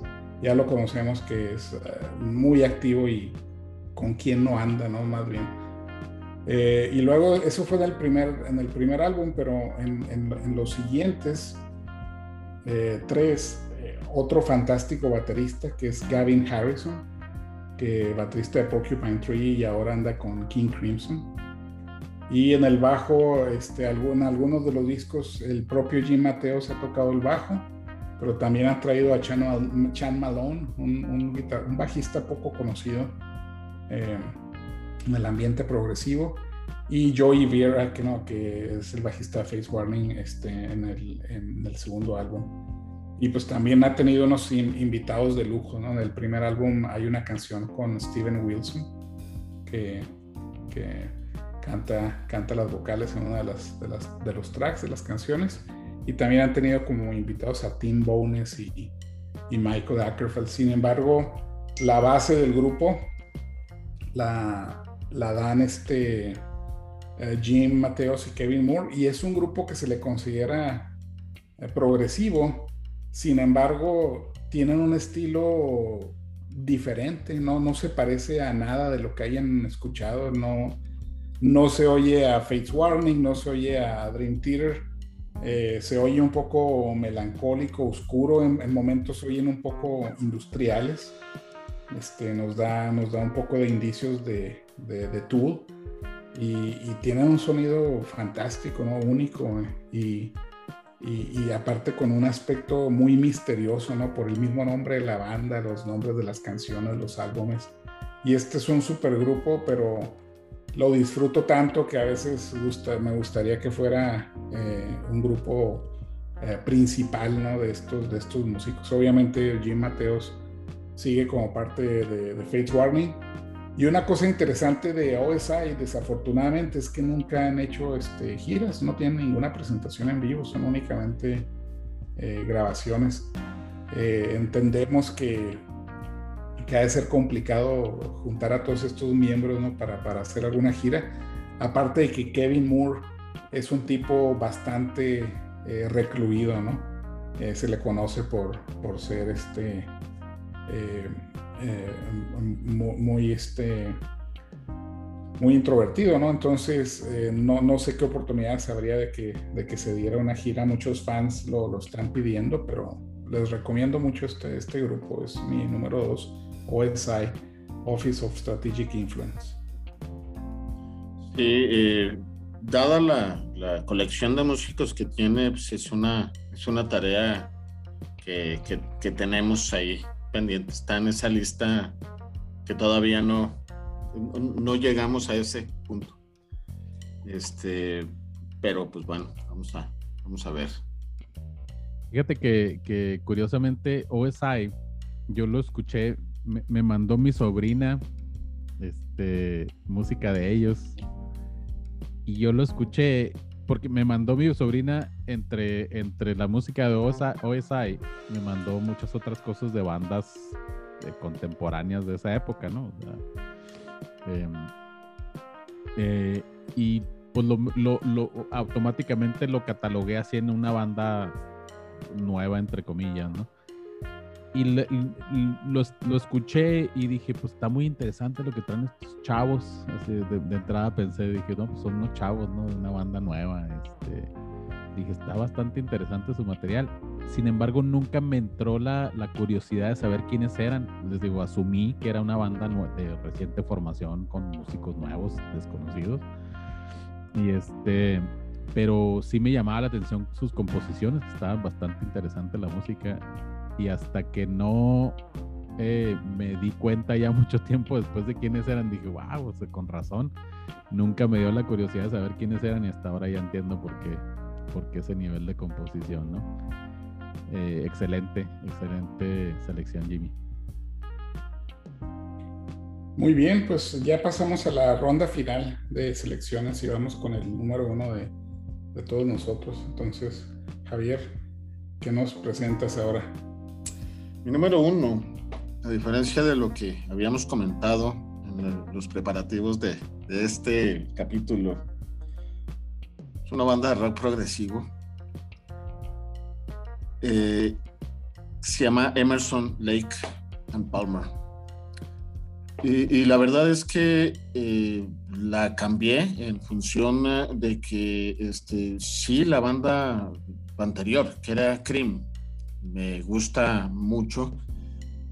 ya lo conocemos que es eh, muy activo y con quién no anda, ¿no? Más bien. Eh, y luego eso fue en el primer, en el primer álbum, pero en, los siguientes eh, tres, eh, otro fantástico baterista que es Gavin Harrison, que baterista de Porcupine Tree y ahora anda con King Crimson. Y en el bajo, este, en algunos de los discos, el propio Jim Mateos ha tocado el bajo, pero también ha traído a Chan, Chan Malone, un, un bajista poco conocido, eh, en el ambiente progresivo. Y Joey Vera, que, no, que es el bajista de Face Warning este, en, el, en el segundo álbum. Y pues también ha tenido unos invitados de lujo, ¿no? En el primer álbum hay una canción con Steven Wilson que, que canta, canta las vocales en una de, las, de, las, de los tracks, de las canciones. Y también han tenido como invitados a Tim Bones y, y Michael Ackerfeld. Sin embargo, la base del grupo la, la dan este eh, Jim Mateos y Kevin Moore y es un grupo que se le considera eh, progresivo. Sin embargo, tienen un estilo diferente, ¿no? no se parece a nada de lo que hayan escuchado, no, no se oye a Fates Warning, no se oye a Dream Theater, eh, se oye un poco melancólico, oscuro, en, momentos se oyen un poco industriales, este, nos, da, nos da un poco de indicios de, de, Tool y, y, tienen un sonido fantástico, ¿no? único y aparte con un aspecto muy misterioso, ¿no? Por el mismo nombre de la banda, los nombres de las canciones, los álbumes. Y este es un supergrupo, pero lo disfruto tanto que a veces me gustaría que fuera eh, un grupo eh, principal, ¿no? De estos, de estos músicos. Obviamente Jim Mateos sigue como parte de, de Fates Warning, y una cosa interesante de OSI, desafortunadamente, es que nunca han hecho este, giras, no tienen ninguna presentación en vivo, son únicamente eh, grabaciones. Eh, entendemos que, que ha de ser complicado juntar a todos estos miembros ¿no? para, para hacer alguna gira. Aparte de que Kevin Moore es un tipo bastante eh, recluido, ¿no? se le conoce por, por ser este eh, muy, este, muy introvertido, ¿no? Entonces, eh, no, no, sé qué oportunidades habría de que, de que se diera una gira. Muchos fans lo, lo están pidiendo, pero les recomiendo mucho este, este grupo. Es mi número dos, OSI, Office of Strategic Influence. Sí, eh, dada la, la, colección de músicos que tiene, pues es una, es una tarea que, que, que tenemos ahí pendiente, está en esa lista que todavía no, no llegamos a ese punto. Este, pero pues bueno, vamos a, vamos a ver. Fíjate que, que curiosamente OSI, yo lo escuché, me, me, mandó mi sobrina este, música de ellos y yo lo escuché porque me mandó mi sobrina entre, entre la música de OSI, me mandó muchas otras cosas de bandas eh, contemporáneas de esa época, ¿no? Em, eh, y pues lo, automáticamente lo catalogué así en una banda nueva, entre comillas, ¿no? Y, lo, escuché y dije, pues está muy interesante lo que traen estos chavos. de, entrada pensé, dije, no, pues son unos chavos, ¿no? Una banda nueva. Este, dije, está bastante interesante su material. Sin embargo, nunca me entró la, la curiosidad de saber quiénes eran. Les digo, asumí que era una banda de reciente formación con músicos nuevos, desconocidos. Y este, pero sí me llamaba la atención sus composiciones, estaban bastante interesante la música y hasta que no eh, me di cuenta ya (laughs) mucho tiempo después de quiénes eran, dije, wow, con razón, nunca me dio la curiosidad de saber quiénes eran y hasta ahora ya entiendo por qué, por qué ese nivel de composición, ¿no? Eh, excelente, excelente selección, Jimmy. Muy bien, pues ya pasamos a la ronda final de selecciones y vamos con el número uno de, de todos nosotros. Entonces, Javier, ¿qué nos presentas ahora? Mi número uno, a diferencia de lo que habíamos comentado en los preparativos de, este capítulo, es una banda de rock progresivo. Eh, se llama Emerson Lake and Palmer. Y, la verdad es que eh, la cambié en función de que este, sí, la banda anterior, que era Cream, me gusta mucho,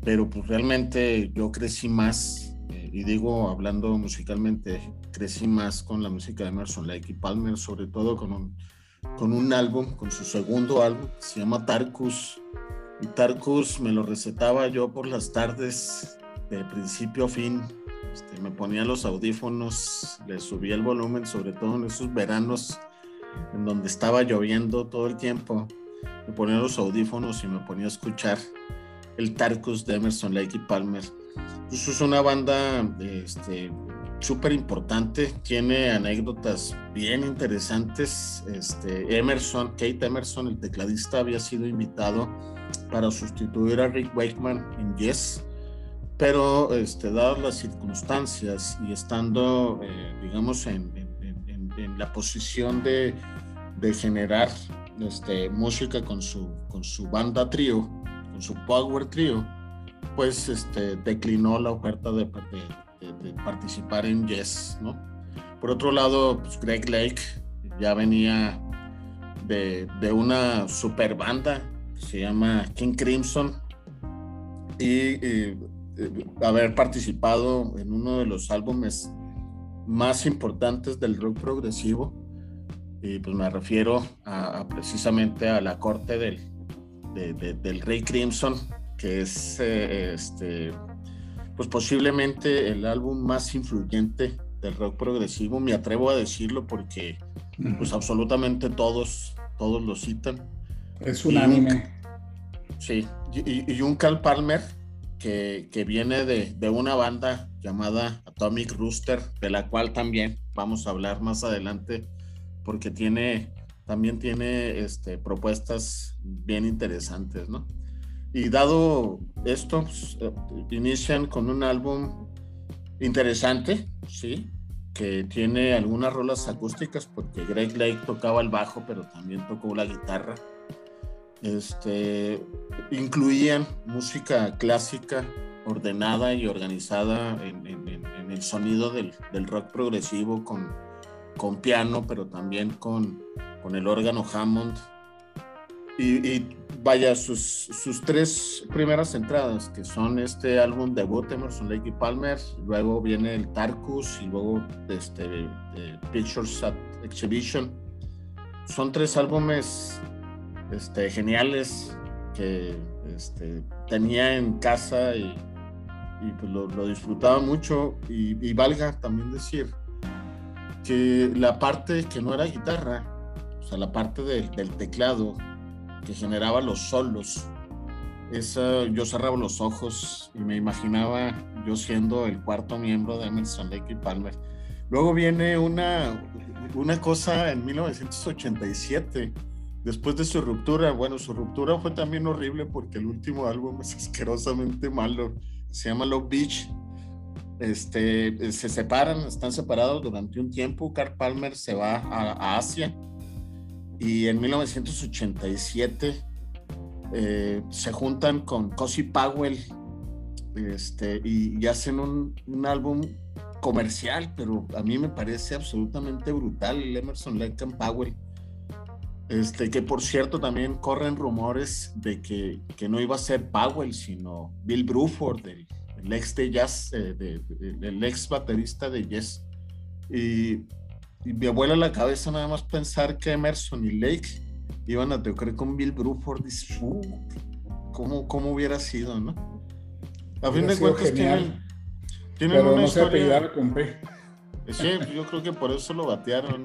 pero pues realmente yo crecí más, eh, y digo hablando musicalmente, crecí más con la música de Emerson Lake y Palmer, sobre todo con un, con un álbum, con su segundo álbum, se llama Tarkus. Y Tarkus me lo recetaba yo por las tardes, de principio a fin. Este, me ponía los audífonos, le subía el volumen, sobre todo en esos veranos en donde estaba lloviendo todo el tiempo me ponía los audífonos y me ponía a escuchar el Tarkus de Emerson Lake y Palmer. Eso es una banda este, súper importante, tiene anécdotas bien interesantes. Este, Emerson, Kate Emerson, el tecladista, había sido invitado para sustituir a Rick Wakeman en Yes, pero este, dadas las circunstancias y estando, eh, digamos, en, la posición de, generar este, música con su, con su banda trío, con su power trío, pues este, declinó la oferta de, participar en Yes, ¿no? Por otro lado, pues Greg Lake ya venía de, una super banda que se llama King Crimson y, haber participado en uno de los álbumes más importantes del rock progresivo y pues me refiero a, precisamente a la corte del, del Rey Crimson que es eh, este pues posiblemente el álbum más influyente del rock progresivo, me atrevo a decirlo porque pues absolutamente todos, todos lo citan. Es un anime. Sí, y, un Cal Palmer que, que viene de, de, una banda llamada Atomic Rooster, de la cual también vamos a hablar más adelante, porque tiene, también tiene este, propuestas bien interesantes, ¿no? Y dado esto, pues, eh, inician con un álbum interesante, ¿sí? Que tiene algunas rolas acústicas, porque Greg Lake tocaba el bajo, pero también tocó la guitarra. Este, incluían música clásica ordenada y organizada en, el sonido del, rock progresivo con, con piano, pero también con, con el órgano Hammond y, vaya, sus, sus, tres primeras entradas, que son este álbum debut Emerson Lake y Palmer, luego viene el Tarkus y luego este, Pictures at Exhibition. Son tres álbumes este, geniales que este, tenía en casa y, y pues lo, lo, disfrutaba mucho. Y, y valga también decir que la parte que no era guitarra, o sea, la parte del teclado, que generaba los solos. Esa, yo cerraba los ojos y me imaginaba yo siendo el cuarto miembro de Emerson Lake y Palmer. Luego viene una, una cosa en 1987, después de su ruptura. Bueno, su ruptura fue también horrible porque el último álbum es asquerosamente malo. Se llama Love Beach. Este, se separan, están separados durante un tiempo. Carl Palmer se va a, Asia y en 1987 eh, se juntan con Cosi Powell este, y, hacen un, un, álbum comercial, pero a mí me parece absolutamente brutal el Emerson Lake Powell. Este, que por cierto también corren rumores de que, que no iba a ser Powell, sino Bill Bruford, ex de jazz, eh, el ex baterista de Yes. Y y me abuela la cabeza nada más pensar que Emerson y Lake iban a tocar con Bill Bruford. Y, ¿cómo, ¿Cómo hubiera sido, no? A fin de cuentas tienen, tienen Pero una no historia. con P. Sí, yo creo que por eso lo batearon.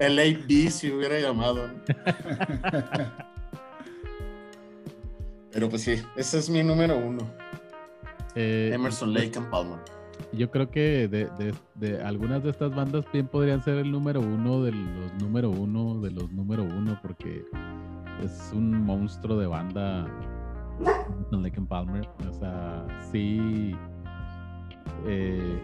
El AB si hubiera llamado. (laughs) Pero pues sí, ese es mi número uno. Eh, Emerson Lake and Palmer yo creo que de, algunas de estas bandas bien podrían ser el número uno de los número uno de los número uno porque es un monstruo de banda Lake Palmer. O sea, sí. Eh,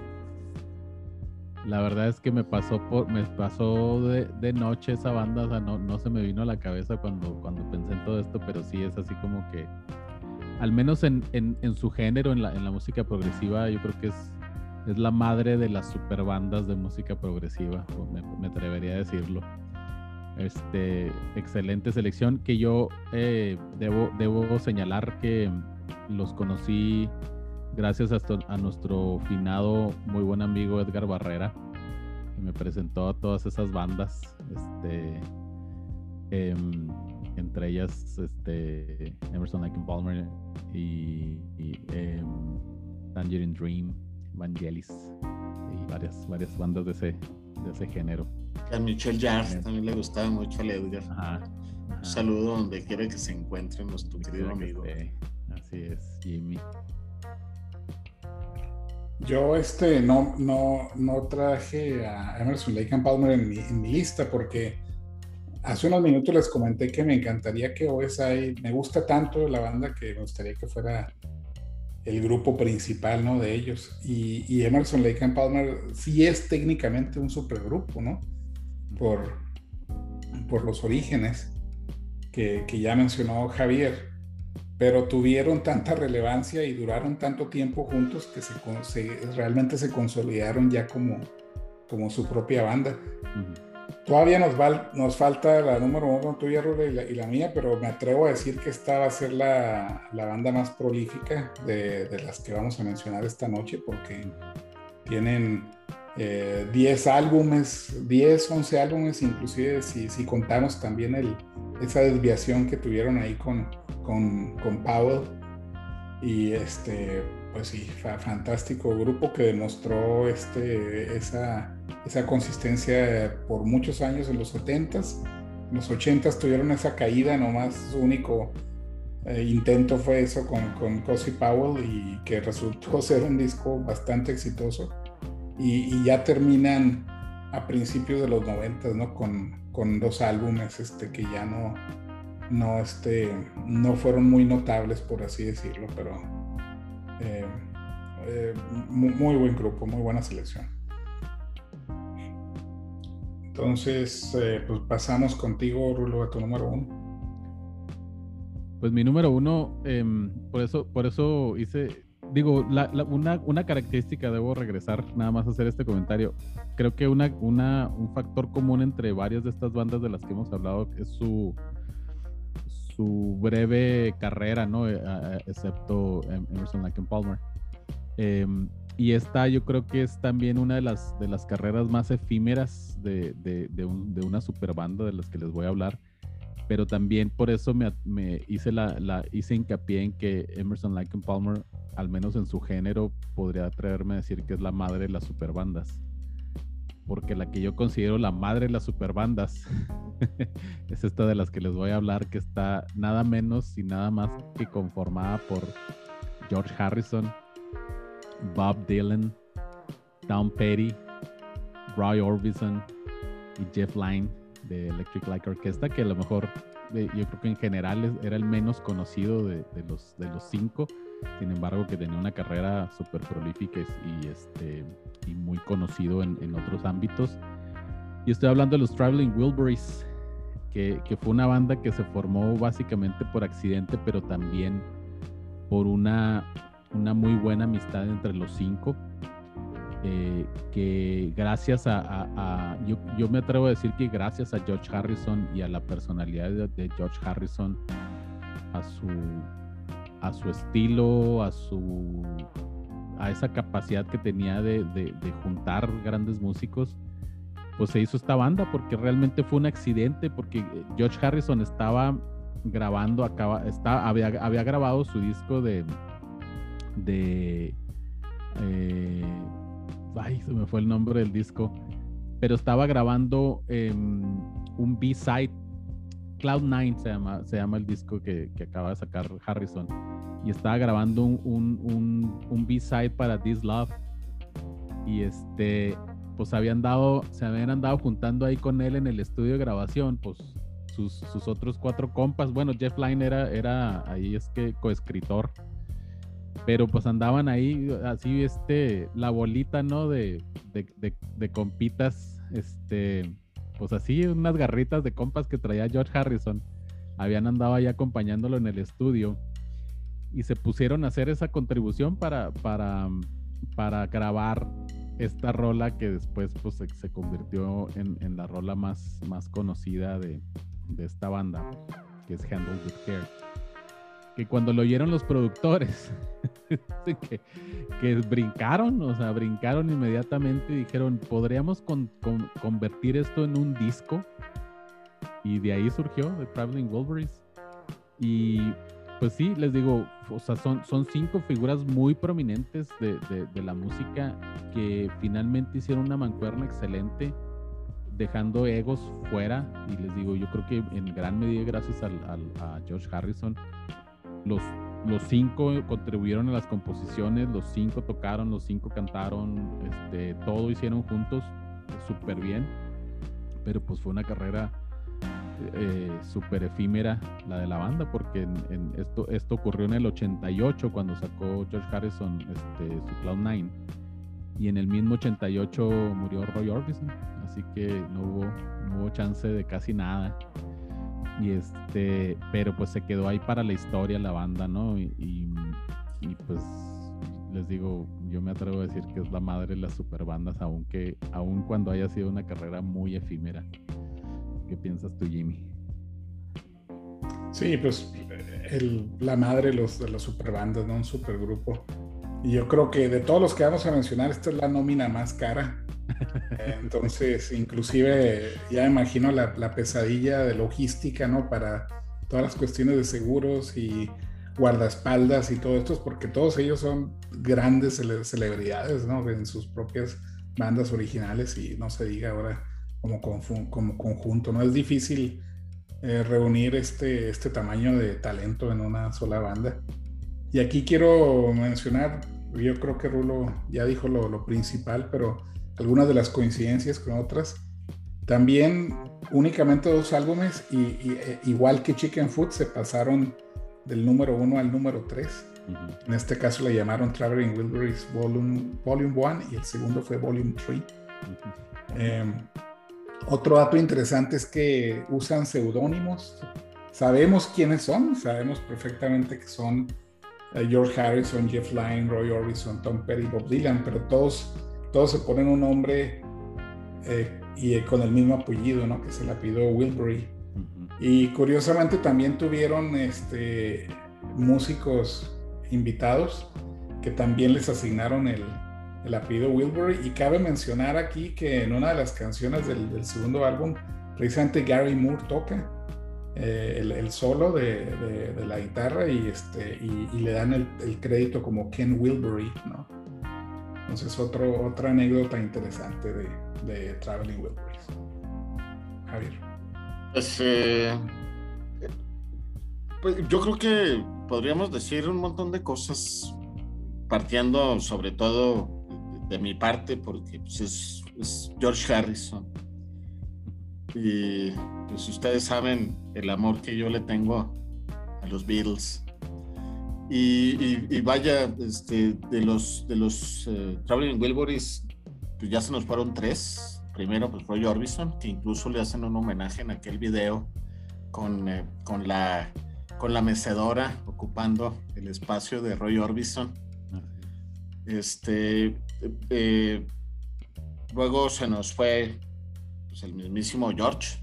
la verdad es que me pasó por, me pasó de, noche esa banda, o sea, no, no se me vino a la cabeza cuando, cuando pensé en todo esto, pero sí es así como que, al menos en, su género, en la, en la música progresiva, yo creo que es es la madre de las super bandas de música progresiva, me, atrevería a decirlo. Este, excelente selección que yo eh, debo, debo señalar que los conocí gracias a, nuestro finado muy buen amigo Edgar Barrera, que me presentó a todas esas bandas, este, em, entre ellas este, Emerson Lake Palmer y, em, Tangerine Dream Vangelis y varias, varias bandas de ese, de ese género. A Michelle Jarre también le gustaba mucho a Edgar. Un saludo donde quiera que se encuentre nuestro querido amigo. Así es, Jimmy. Yo este, no, no, no traje a Emerson Lake and Palmer en mi, en mi, lista porque hace unos minutos les comenté que me encantaría que OSI, me gusta tanto la banda que me gustaría que fuera el grupo principal ¿no? de ellos. Y, Emerson Lake and Palmer sí es técnicamente un supergrupo, ¿no? Por, por los orígenes que, ya mencionó Javier pero tuvieron tanta relevancia y duraron tanto tiempo juntos que realmente se consolidaron ya como, como su propia banda. Todavía nos, falta la número uno tuya, y la, y mía, pero me atrevo a decir que esta va a ser la, banda más prolífica de, de, las que vamos a mencionar esta noche, porque tienen 10 eh, álbumes, 10, 11 álbumes, inclusive si, si contamos también el, esa desviación que tuvieron ahí con, con, con Powell. Y este, pues sí, fantástico grupo que demostró este, esa, esa consistencia por muchos años en los 70s. En los 80s tuvieron esa caída, nomás su único eh, intento fue eso con, con Cozy Powell y que resultó (laughs) ser un disco bastante exitoso. Y, y ya terminan a principios de los 90, ¿no? Con, con dos álbumes este, que ya no, no, este, no fueron muy notables, por así decirlo, pero eh, eh, muy, buen grupo, muy buena selección. Entonces, eh, pues pasamos contigo, Rulo, a tu número uno. Pues mi número uno, em, por eso, por eso hice, digo, una, una, característica, debo regresar nada más hacer este comentario. Creo que una, una, un factor común entre varias de estas bandas de las que hemos hablado es su, su breve carrera, ¿no? Eh, excepto em, Emerson Lake Palmer. Em, y esta yo creo que es también una de las, de las carreras más efímeras de, de, una super banda de las que les voy a hablar. Pero también por eso me, hice, la, la, hice hincapié en que Emerson Lake Palmer al menos en su género, podría atreverme a decir que es la madre de las superbandas. Porque la que yo considero la madre de las superbandas (laughs) es esta de las que les voy a hablar, que está nada menos y nada más que conformada por George Harrison, Bob Dylan, Tom Petty, Roy Orbison y Jeff Lynne de Electric Light Orchestra, que a lo mejor eh, yo creo que en general era el menos conocido de, los, de los cinco. Sin embargo que tenía una carrera súper prolífica y, este, y muy conocido en, en, otros ámbitos. Y estoy hablando de los Traveling Wilburys, que, fue una banda que se formó básicamente por accidente, pero también por una, una muy buena amistad entre los cinco. Eh, que gracias a, yo, me atrevo a decir que gracias a George Harrison y a la personalidad de, de George Harrison, a su a su estilo, a su a esa capacidad que tenía de, juntar grandes músicos, pues se hizo esta banda porque realmente fue un accidente, porque George Harrison estaba grabando, acaba, está, había, había grabado su disco de, de eh, ay, se me fue el nombre del disco, pero estaba grabando em, un B-side Cloud9 se llama, se llama el disco que, acaba de sacar Harrison. Y estaba grabando un, B-side para This Love. Y este, pues habían dado, se habían andado juntando ahí con él en el estudio de grabación, pues sus, otros cuatro compas. Bueno, Jeff Lynne era, era ahí es que coescritor. Pero pues andaban ahí así, este, la bolita, ¿no? De, de, de, de compitas, este, pues así, unas garritas de compas que traía George Harrison, habían andado ahí acompañándolo en el estudio y se pusieron a hacer esa contribución para, para, para grabar esta rola que después pues, se, convirtió en, la rola más, más conocida de, de esta banda, que es Handled with Care que cuando lo oyeron los productores, (laughs) que, que, brincaron, o sea, brincaron inmediatamente y dijeron, podríamos convertir esto en un disco. Y de ahí surgió The Traveling Wolverines. Y pues sí, les digo, o sea, son, son cinco figuras muy prominentes de, de, de la música que finalmente hicieron una mancuerna excelente dejando egos fuera. Y les digo, yo creo que en gran medida gracias al, a George Harrison, los, los cinco contribuyeron a las composiciones, los cinco tocaron, los cinco cantaron, este, todo hicieron juntos súper bien. Pero pues fue una carrera eh, súper efímera la de la banda, porque esto, esto ocurrió en el 88 cuando sacó George Harrison este, su Cloud 9 y en el mismo 88 murió Roy Orbison, así que no hubo, no hubo chance de casi nada. Y este, pero pues se quedó ahí para la historia la banda, ¿no? Y, pues les digo, yo me atrevo a decir que es la madre de las superbandas, aunque aun cuando haya sido una carrera muy efímera. ¿Qué piensas tú, Jimmy? Sí, pues la madre de los, de las superbandas, ¿no? Un supergrupo. Y yo creo que de todos los que vamos a mencionar, esta es la nómina más cara. Entonces, inclusive ya imagino la, la, pesadilla de logística, ¿no? Para todas las cuestiones de seguros y guardaespaldas y todo esto, porque todos ellos son grandes celebridades, ¿no? En sus propias bandas originales y no se diga ahora como, como conjunto, ¿no? Es difícil eh, reunir este, este tamaño de talento en una sola banda. Y aquí quiero mencionar, yo creo que Rulo ya dijo lo, principal, pero algunas de las coincidencias con otras. También únicamente dos álbumes, y, eh, igual que Chicken Food, se pasaron del número uno al número tres. En este caso le llamaron Traveling Wilburys Volume, Volume 1 y el segundo fue Volume 3. Em, otro dato interesante es que usan seudónimos. Sabemos quiénes son, sabemos perfectamente que son George Harrison, Jeff Lynne, Roy Orbison, Tom Petty, Bob Dylan, pero todos, todos se ponen un nombre eh, y con el mismo apellido, ¿no? Que se le apellidó Wilbury. Y curiosamente también tuvieron este, músicos invitados que también les asignaron el, el apellido Wilbury. Y cabe mencionar aquí que en una de las canciones del, del segundo álbum, precisamente Gary Moore toca. Eh, el, solo de, la guitarra y, este, y, le dan el, crédito como Ken Wilbury, ¿no? Entonces, otro, otra anécdota interesante de, de Traveling Wilburys. Javier. Pues, eh, pues, yo creo que podríamos decir un montón de cosas, partiendo sobre todo de, mi parte, porque pues, es, es George Harrison y pues ustedes saben el amor que yo le tengo a los Beatles. Y, vaya, este, de los, de los uh, Traveling Wilburys, pues ya se nos fueron tres. Primero, pues Roy Orbison, que incluso le hacen un homenaje en aquel video con, eh, con, la, con la mecedora ocupando el espacio de Roy Orbison. Este, eh, luego se nos fue pues, el mismísimo George.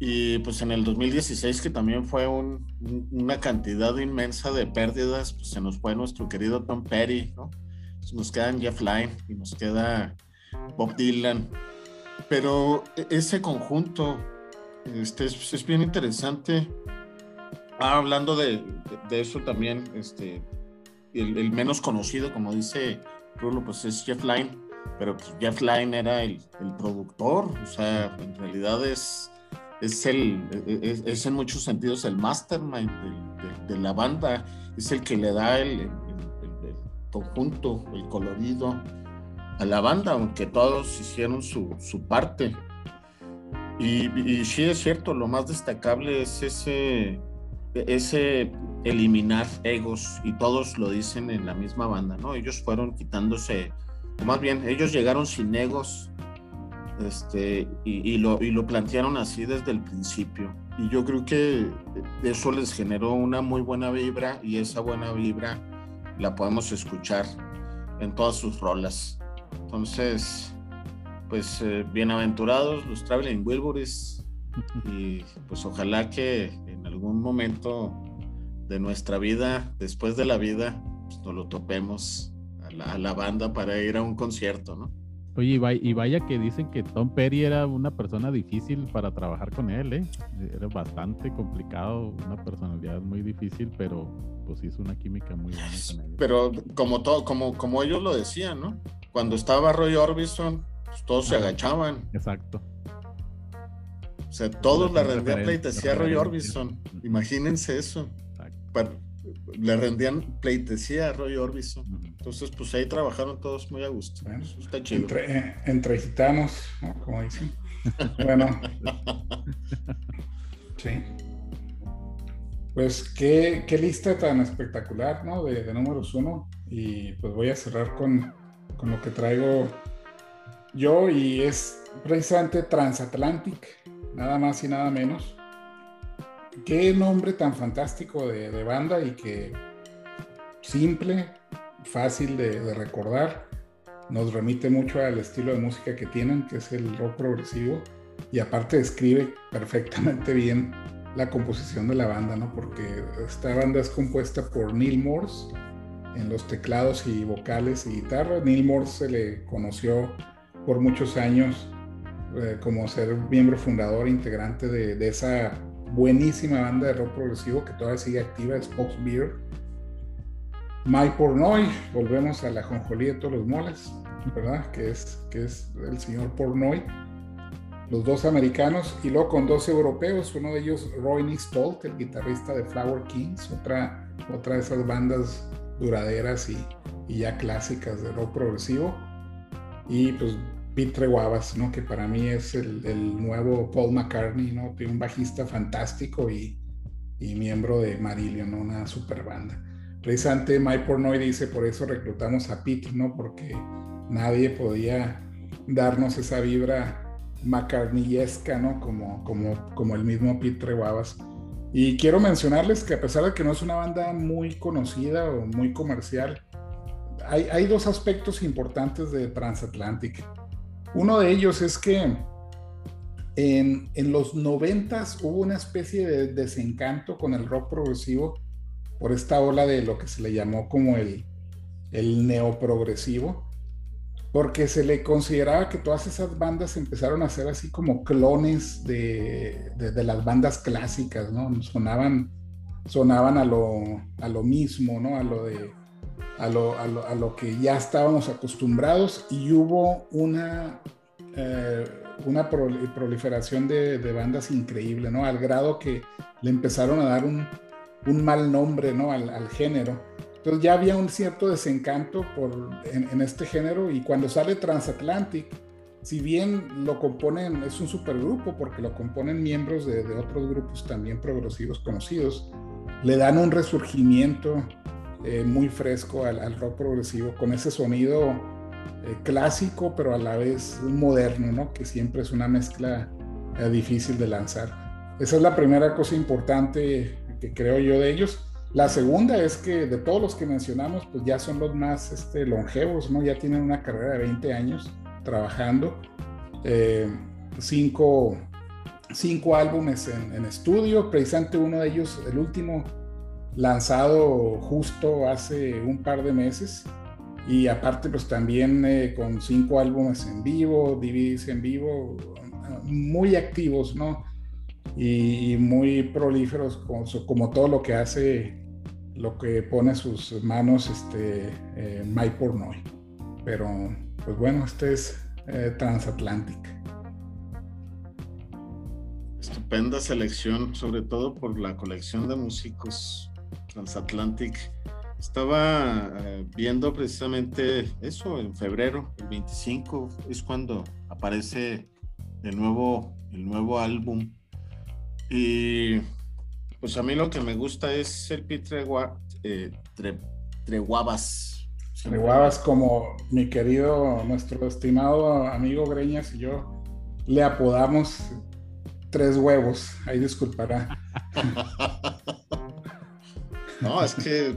Y pues en el 2016, que también fue una cantidad inmensa de pérdidas, pues se nos fue nuestro querido Tom Petty, ¿no? Nos quedan Jeff Lynne y nos queda Bob Dylan. Pero e, ese conjunto este, es, bien interesante. Ah, hablando de, eso también, este, el, el, menos conocido, como dice Rulo, pues es Jeff Lynne pero pues, Jeff Lynne era el, productor, o sea, en realidad es, es, el, es, en muchos sentidos el mastermind de, la banda, es el que le da el, conjunto, el colorido a la banda, aunque todos hicieron su, parte. Y, sí es cierto, lo más destacable es ese, ese eliminar egos, y todos lo dicen en la misma banda, ¿no? Ellos fueron quitándose más bien, ellos llegaron sin egos este, y, lo, y lo plantearon así desde el principio. Y yo creo que eso les generó una muy buena vibra y esa buena vibra la podemos escuchar en todas sus rolas. Entonces, pues eh, bienaventurados los Traveling Wilburys y pues ojalá que en algún momento de nuestra vida, después de la vida, pues, nos lo topemos a la, banda para ir a un concierto, ¿no? Oye, y vaya, que dicen que Tom Perry era una persona difícil para trabajar con él, ¿eh? Era bastante complicado, una personalidad muy difícil, pero pues hizo una química muy buena con Pero como todo, como, como ellos lo decían, ¿no? Cuando estaba Roy Orbison, pues, todos se agachaban. Exacto. O sea, todos le rendían pleitesía a Roy Orbison. Imagínense eso. Le rendían pleitesía a Roy Orbison. Entonces, pues ahí trabajaron todos muy a gusto. está chido. Entre, entre gitanos, como dicen. bueno. sí. Pues qué, qué, lista tan espectacular, ¿no? De, de, números uno. Y pues voy a cerrar con, con lo que traigo yo y es precisamente Transatlantic, nada más y nada menos. Qué nombre tan fantástico de, banda y que simple, fácil de, recordar. Nos remite mucho al estilo de música que tienen, que es el rock progresivo. Y aparte describe perfectamente bien la composición de la banda, ¿no? Porque esta banda es compuesta por Neil Morse en los teclados y vocales y guitarra. Neil Morse se le conoció por muchos años eh, como ser miembro fundador integrante de, esa buenísima banda de rock progresivo que todavía sigue activa, es Beer. Mike Pornoy, volvemos a la jonjolí de todos los moles, ¿verdad? Que es, que es el señor Pornoy. Los dos americanos y luego con dos europeos, uno de ellos Roy Stolt, el guitarrista de Flower Kings, otra, otra de esas bandas duraderas y, y ya clásicas de rock progresivo. Y pues Pete Treguavas, ¿no? Que para mí es el, nuevo Paul McCartney, ¿no? Un bajista fantástico y, miembro de Marillion, ¿no? Una super banda. Precisamente Mike Pornoy dice, por eso reclutamos a Pete, ¿no? Porque nadie podía darnos esa vibra McCartneyesca, ¿no? Como, como, como el mismo Pete Treguavas. Y quiero mencionarles que a pesar de que no es una banda muy conocida o muy comercial, hay, hay dos aspectos importantes de Transatlantic. Uno de ellos es que en, los noventas hubo una especie de desencanto con el rock progresivo por esta ola de lo que se le llamó como el, el neoprogresivo, porque se le consideraba que todas esas bandas empezaron a ser así como clones de, las bandas clásicas, ¿no? Sonaban, sonaban a, lo, a lo mismo, ¿no? A lo de a lo, a lo, que ya estábamos acostumbrados y hubo una, eh, una proliferación de, bandas increíble, ¿no? Al grado que le empezaron a dar un, un mal nombre, ¿no? Al, género. Entonces ya había un cierto desencanto por, en, este género y cuando sale Transatlantic, si bien lo componen, es un supergrupo porque lo componen miembros de otros grupos también progresivos conocidos, le dan un resurgimiento eh, muy fresco al, rock progresivo, con ese sonido eh, clásico, pero a la vez moderno, ¿no? Que siempre es una mezcla eh, difícil de lanzar. Esa es la primera cosa importante que creo yo de ellos. La segunda es que de todos los que mencionamos, pues ya son los más este, longevos, ¿no? Ya tienen una carrera de 20 años trabajando. cinco, cinco álbumes en, en, estudio, precisamente uno de ellos, el último, lanzado justo hace un par de meses y aparte pues también eh, con cinco álbumes en vivo, DVDs en vivo, muy activos, ¿no? Y, muy prolíferos como, como, todo lo que hace, lo que pone sus manos este, eh, Mike Pornoy. Pero pues bueno, este es eh. Estupenda selección, sobre todo por la colección de músicos Transatlantic. Estaba eh, viendo precisamente eso en febrero, el 25, es cuando aparece el nuevo, el nuevo álbum. Y pues a mí lo que me gusta es el Pete eh, Treguabas. Treguabas, como mi querido, nuestro estimado amigo Greñas y yo le apodamos tres huevos, ahí disculpará. (laughs) No, es que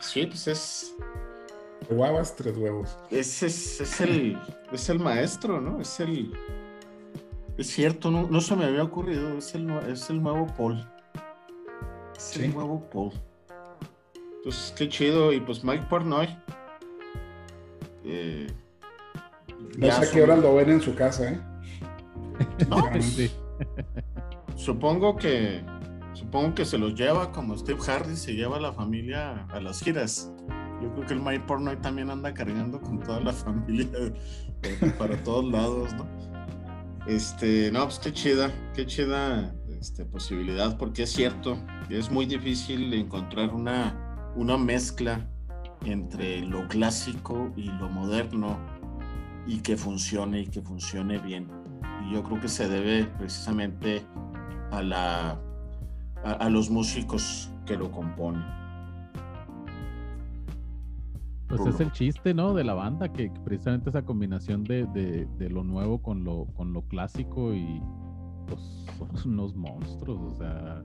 sí, pues es. Guavas, tres huevos. Es, es, el, es el maestro, ¿no? Es el. Es cierto, no, no se me había ocurrido. Es el, es el nuevo Paul. Es el nuevo Paul. Pues qué chido. Y pues Mike Pornoy. Eh, no sé a qué hora lo ven en su casa, ¿eh? No, (laughs) pues, supongo que Supongo que se los lleva como Steve Harris se lleva a la familia a las giras. Yo creo que el My Pornoy también anda cargando con toda la (laughs) familia para todos lados, ¿no? Este, no, pues qué chida, qué chida este, posibilidad, porque es cierto, es muy difícil encontrar una, una mezcla entre lo clásico y lo moderno y que funcione y que funcione bien. Y yo creo que se debe precisamente a, la, a, los músicos que lo componen. Pues es el chiste, ¿no? De la banda, que precisamente esa combinación de, de, lo nuevo con lo, con lo clásico y pues son unos monstruos, o sea,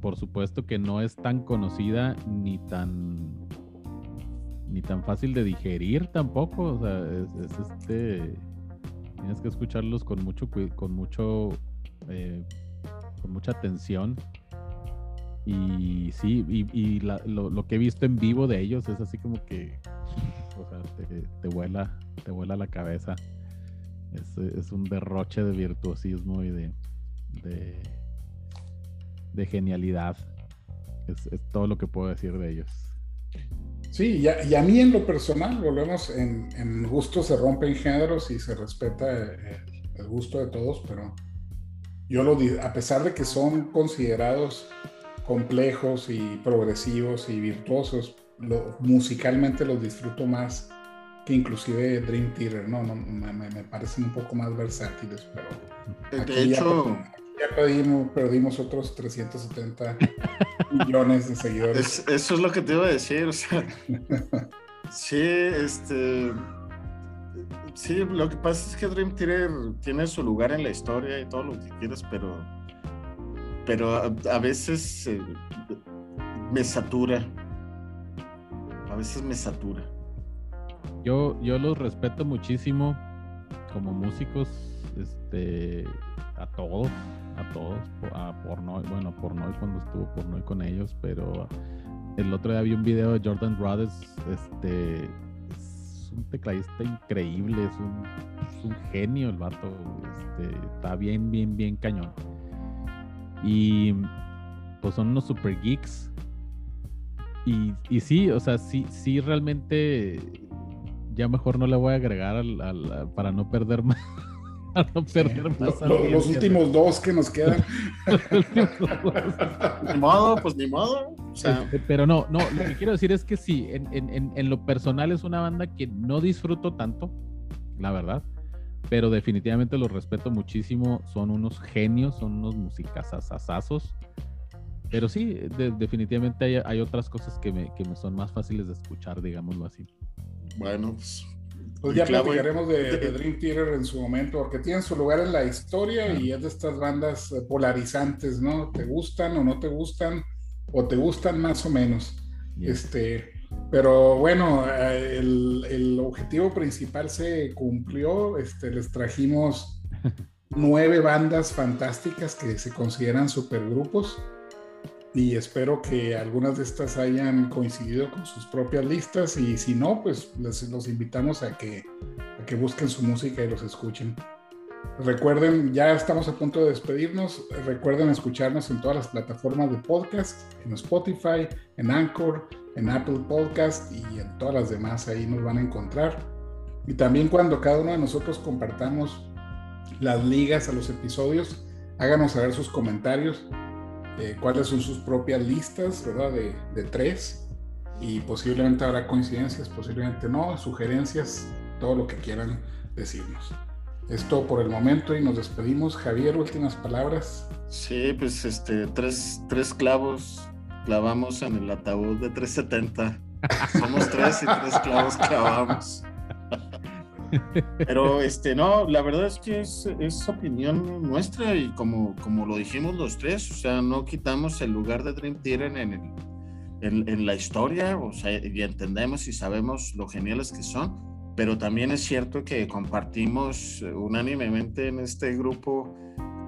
por supuesto que no es tan conocida ni tan ni tan fácil de digerir tampoco, o sea, es, este tienes que escucharlos con mucho con mucho eh, con mucha atención y sí y, lo, que he visto en vivo de ellos es así como que o sea te, vuela te vuela la cabeza. Es, un derroche de virtuosismo y de de, genialidad. Es, es todo lo que puedo decir de ellos. Sí, y a, mí en lo personal, volvemos, en, gusto se rompen géneros y se respeta el, gusto de todos, pero yo lo a pesar de que son considerados complejos y progresivos y virtuosos, lo, musicalmente los disfruto más que inclusive Dream Theater, ¿no? no me, me, parecen un poco más versátiles, pero... De hecho ya perdimos, perdimos otros 370 (laughs) millones de seguidores. eso es lo que te iba a decir, o sea. (laughs) sí, este. Sí, lo que pasa es que Dream Theater tiene su lugar en la historia y todo lo que quieras, pero. Pero a, veces eh, me satura. A veces me satura. Yo, yo los respeto muchísimo como músicos, este, a todos a todos, a Pornoy, bueno, Pornoy cuando estuvo Pornoy con ellos, pero el otro día vi un video de Jordan Brothers, este, es un tecladista increíble, es un, genio el vato, este, está bien, bien, bien cañón. Y pues son unos super geeks. Y, y sí, o sea, sí, sí realmente ya mejor no le voy a agregar al, para no perder (laughs) más no perder más. Los, últimos dos que nos quedan. (laughs) ni modo, pues ni modo. Este, pero no, no, lo que quiero decir es que sí, en, lo personal es una banda que no disfruto tanto, la verdad, pero definitivamente los respeto muchísimo. Son unos genios, son unos musicazazazazos. Pero sí, definitivamente hay, hay, otras cosas que me, que me son más fáciles de escuchar, digámoslo así. Bueno, pues pues ya platicaremos de, Dream Theater en su momento, porque tienen su lugar en la historia y es de estas bandas eh, polarizantes, ¿no? ¿Te gustan o no te gustan? O te gustan más o menos. Este, pero bueno, eh, el, el, objetivo principal se cumplió. Este, les trajimos (laughs) nueve bandas fantásticas que se consideran supergrupos y espero que algunas de estas hayan coincidido con sus propias listas y si no, pues les, los invitamos a que, a que busquen su música y los escuchen. Recuerden, ya estamos a punto de despedirnos. Recuerden escucharnos en todas las plataformas de podcast, en Spotify, en Anchor, en Apple Podcast y en todas las demás. Ahí nos van a encontrar. Y también cuando cada uno de nosotros compartamos las ligas a los episodios, háganos saber sus comentarios eh, cuáles son sus propias listas, ¿verdad? De, de, tres. Y posiblemente habrá coincidencias, posiblemente no, sugerencias, todo lo que quieran decirnos. Es todo por el momento y nos despedimos. Javier, últimas palabras. Sí, pues este, tres, tres clavos clavamos en el ataúd de 370. Somos tres y tres clavos clavamos. Pero este, no, la verdad es que es, es, opinión nuestra y como, como lo dijimos los tres, o sea, no quitamos el lugar de Dream Theater en, el, en, en la historia, o sea, y entendemos y sabemos lo geniales que son, pero también es cierto que compartimos unánimemente en este grupo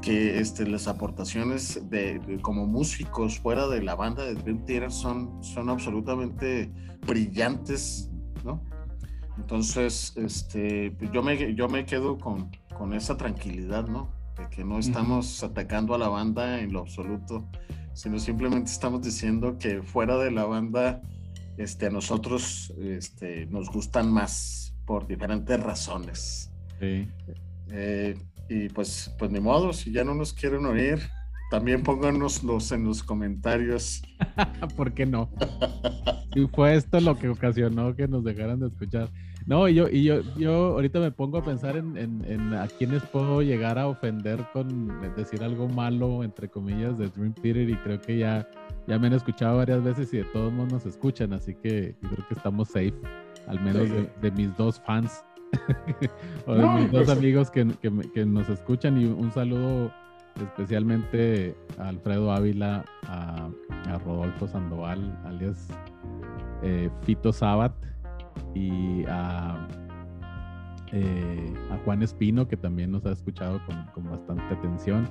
que este, las aportaciones de, como músicos fuera de la banda de Dream Theater son, son absolutamente brillantes, ¿no? Entonces, este, pues, yo, me, yo me quedo con, con esa tranquilidad, ¿no? De que no estamos atacando a la banda en lo absoluto, sino simplemente estamos diciendo que fuera de la banda este, a nosotros este, nos gustan más por diferentes razones. Sí. Eh, y pues, pues ni modo, si ya no nos quieren oír, también pónganoslos en los comentarios. (laughs) ¿Por qué no? Y fue esto lo que ocasionó que nos dejaran de escuchar. No, y yo, y yo, yo ahorita me pongo a pensar en, en, a quienes puedo llegar a ofender con decir algo malo, entre comillas, de Dream Theater y creo que ya, ya me han escuchado varias veces y de todos modos nos escuchan, así que creo que estamos safe, al menos de, mis dos fans (laughs) o de mis dos pues, amigos que, que, que, nos escuchan y un saludo especialmente a Alfredo Ávila, a, Rodolfo Sandoval, alias eh, Fito Sabat, y a, eh, a, Juan Espino, que también nos ha escuchado con, bastante atención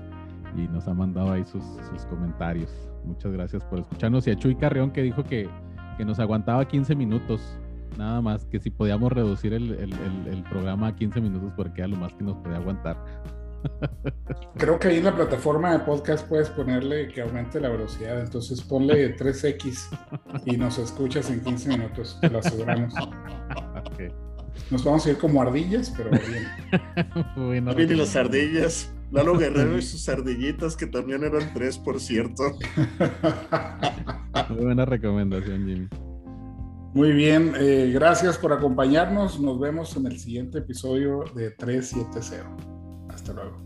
y nos ha mandado ahí sus, comentarios. Muchas gracias por escucharnos. Y a Chuy Carrión, que dijo que, que nos aguantaba 15 minutos nada más que si podíamos reducir el, el, programa a 15 minutos porque era lo más que nos podía aguantar. (laughs) Creo que ahí en la plataforma de podcast puedes ponerle que aumente la velocidad. Entonces ponle 3X y nos escuchas en 15 minutos, te lo aseguramos. Nos vamos a ir como ardillas, pero bien. (laughs) Muy y las ardillas. Lalo (laughs) Guerrero y sus ardillitas, que también eran tres, por cierto. Muy buena recomendación, Jimmy. Muy bien, eh, gracias por acompañarnos. Nos vemos en el siguiente episodio de 370. Hasta luego.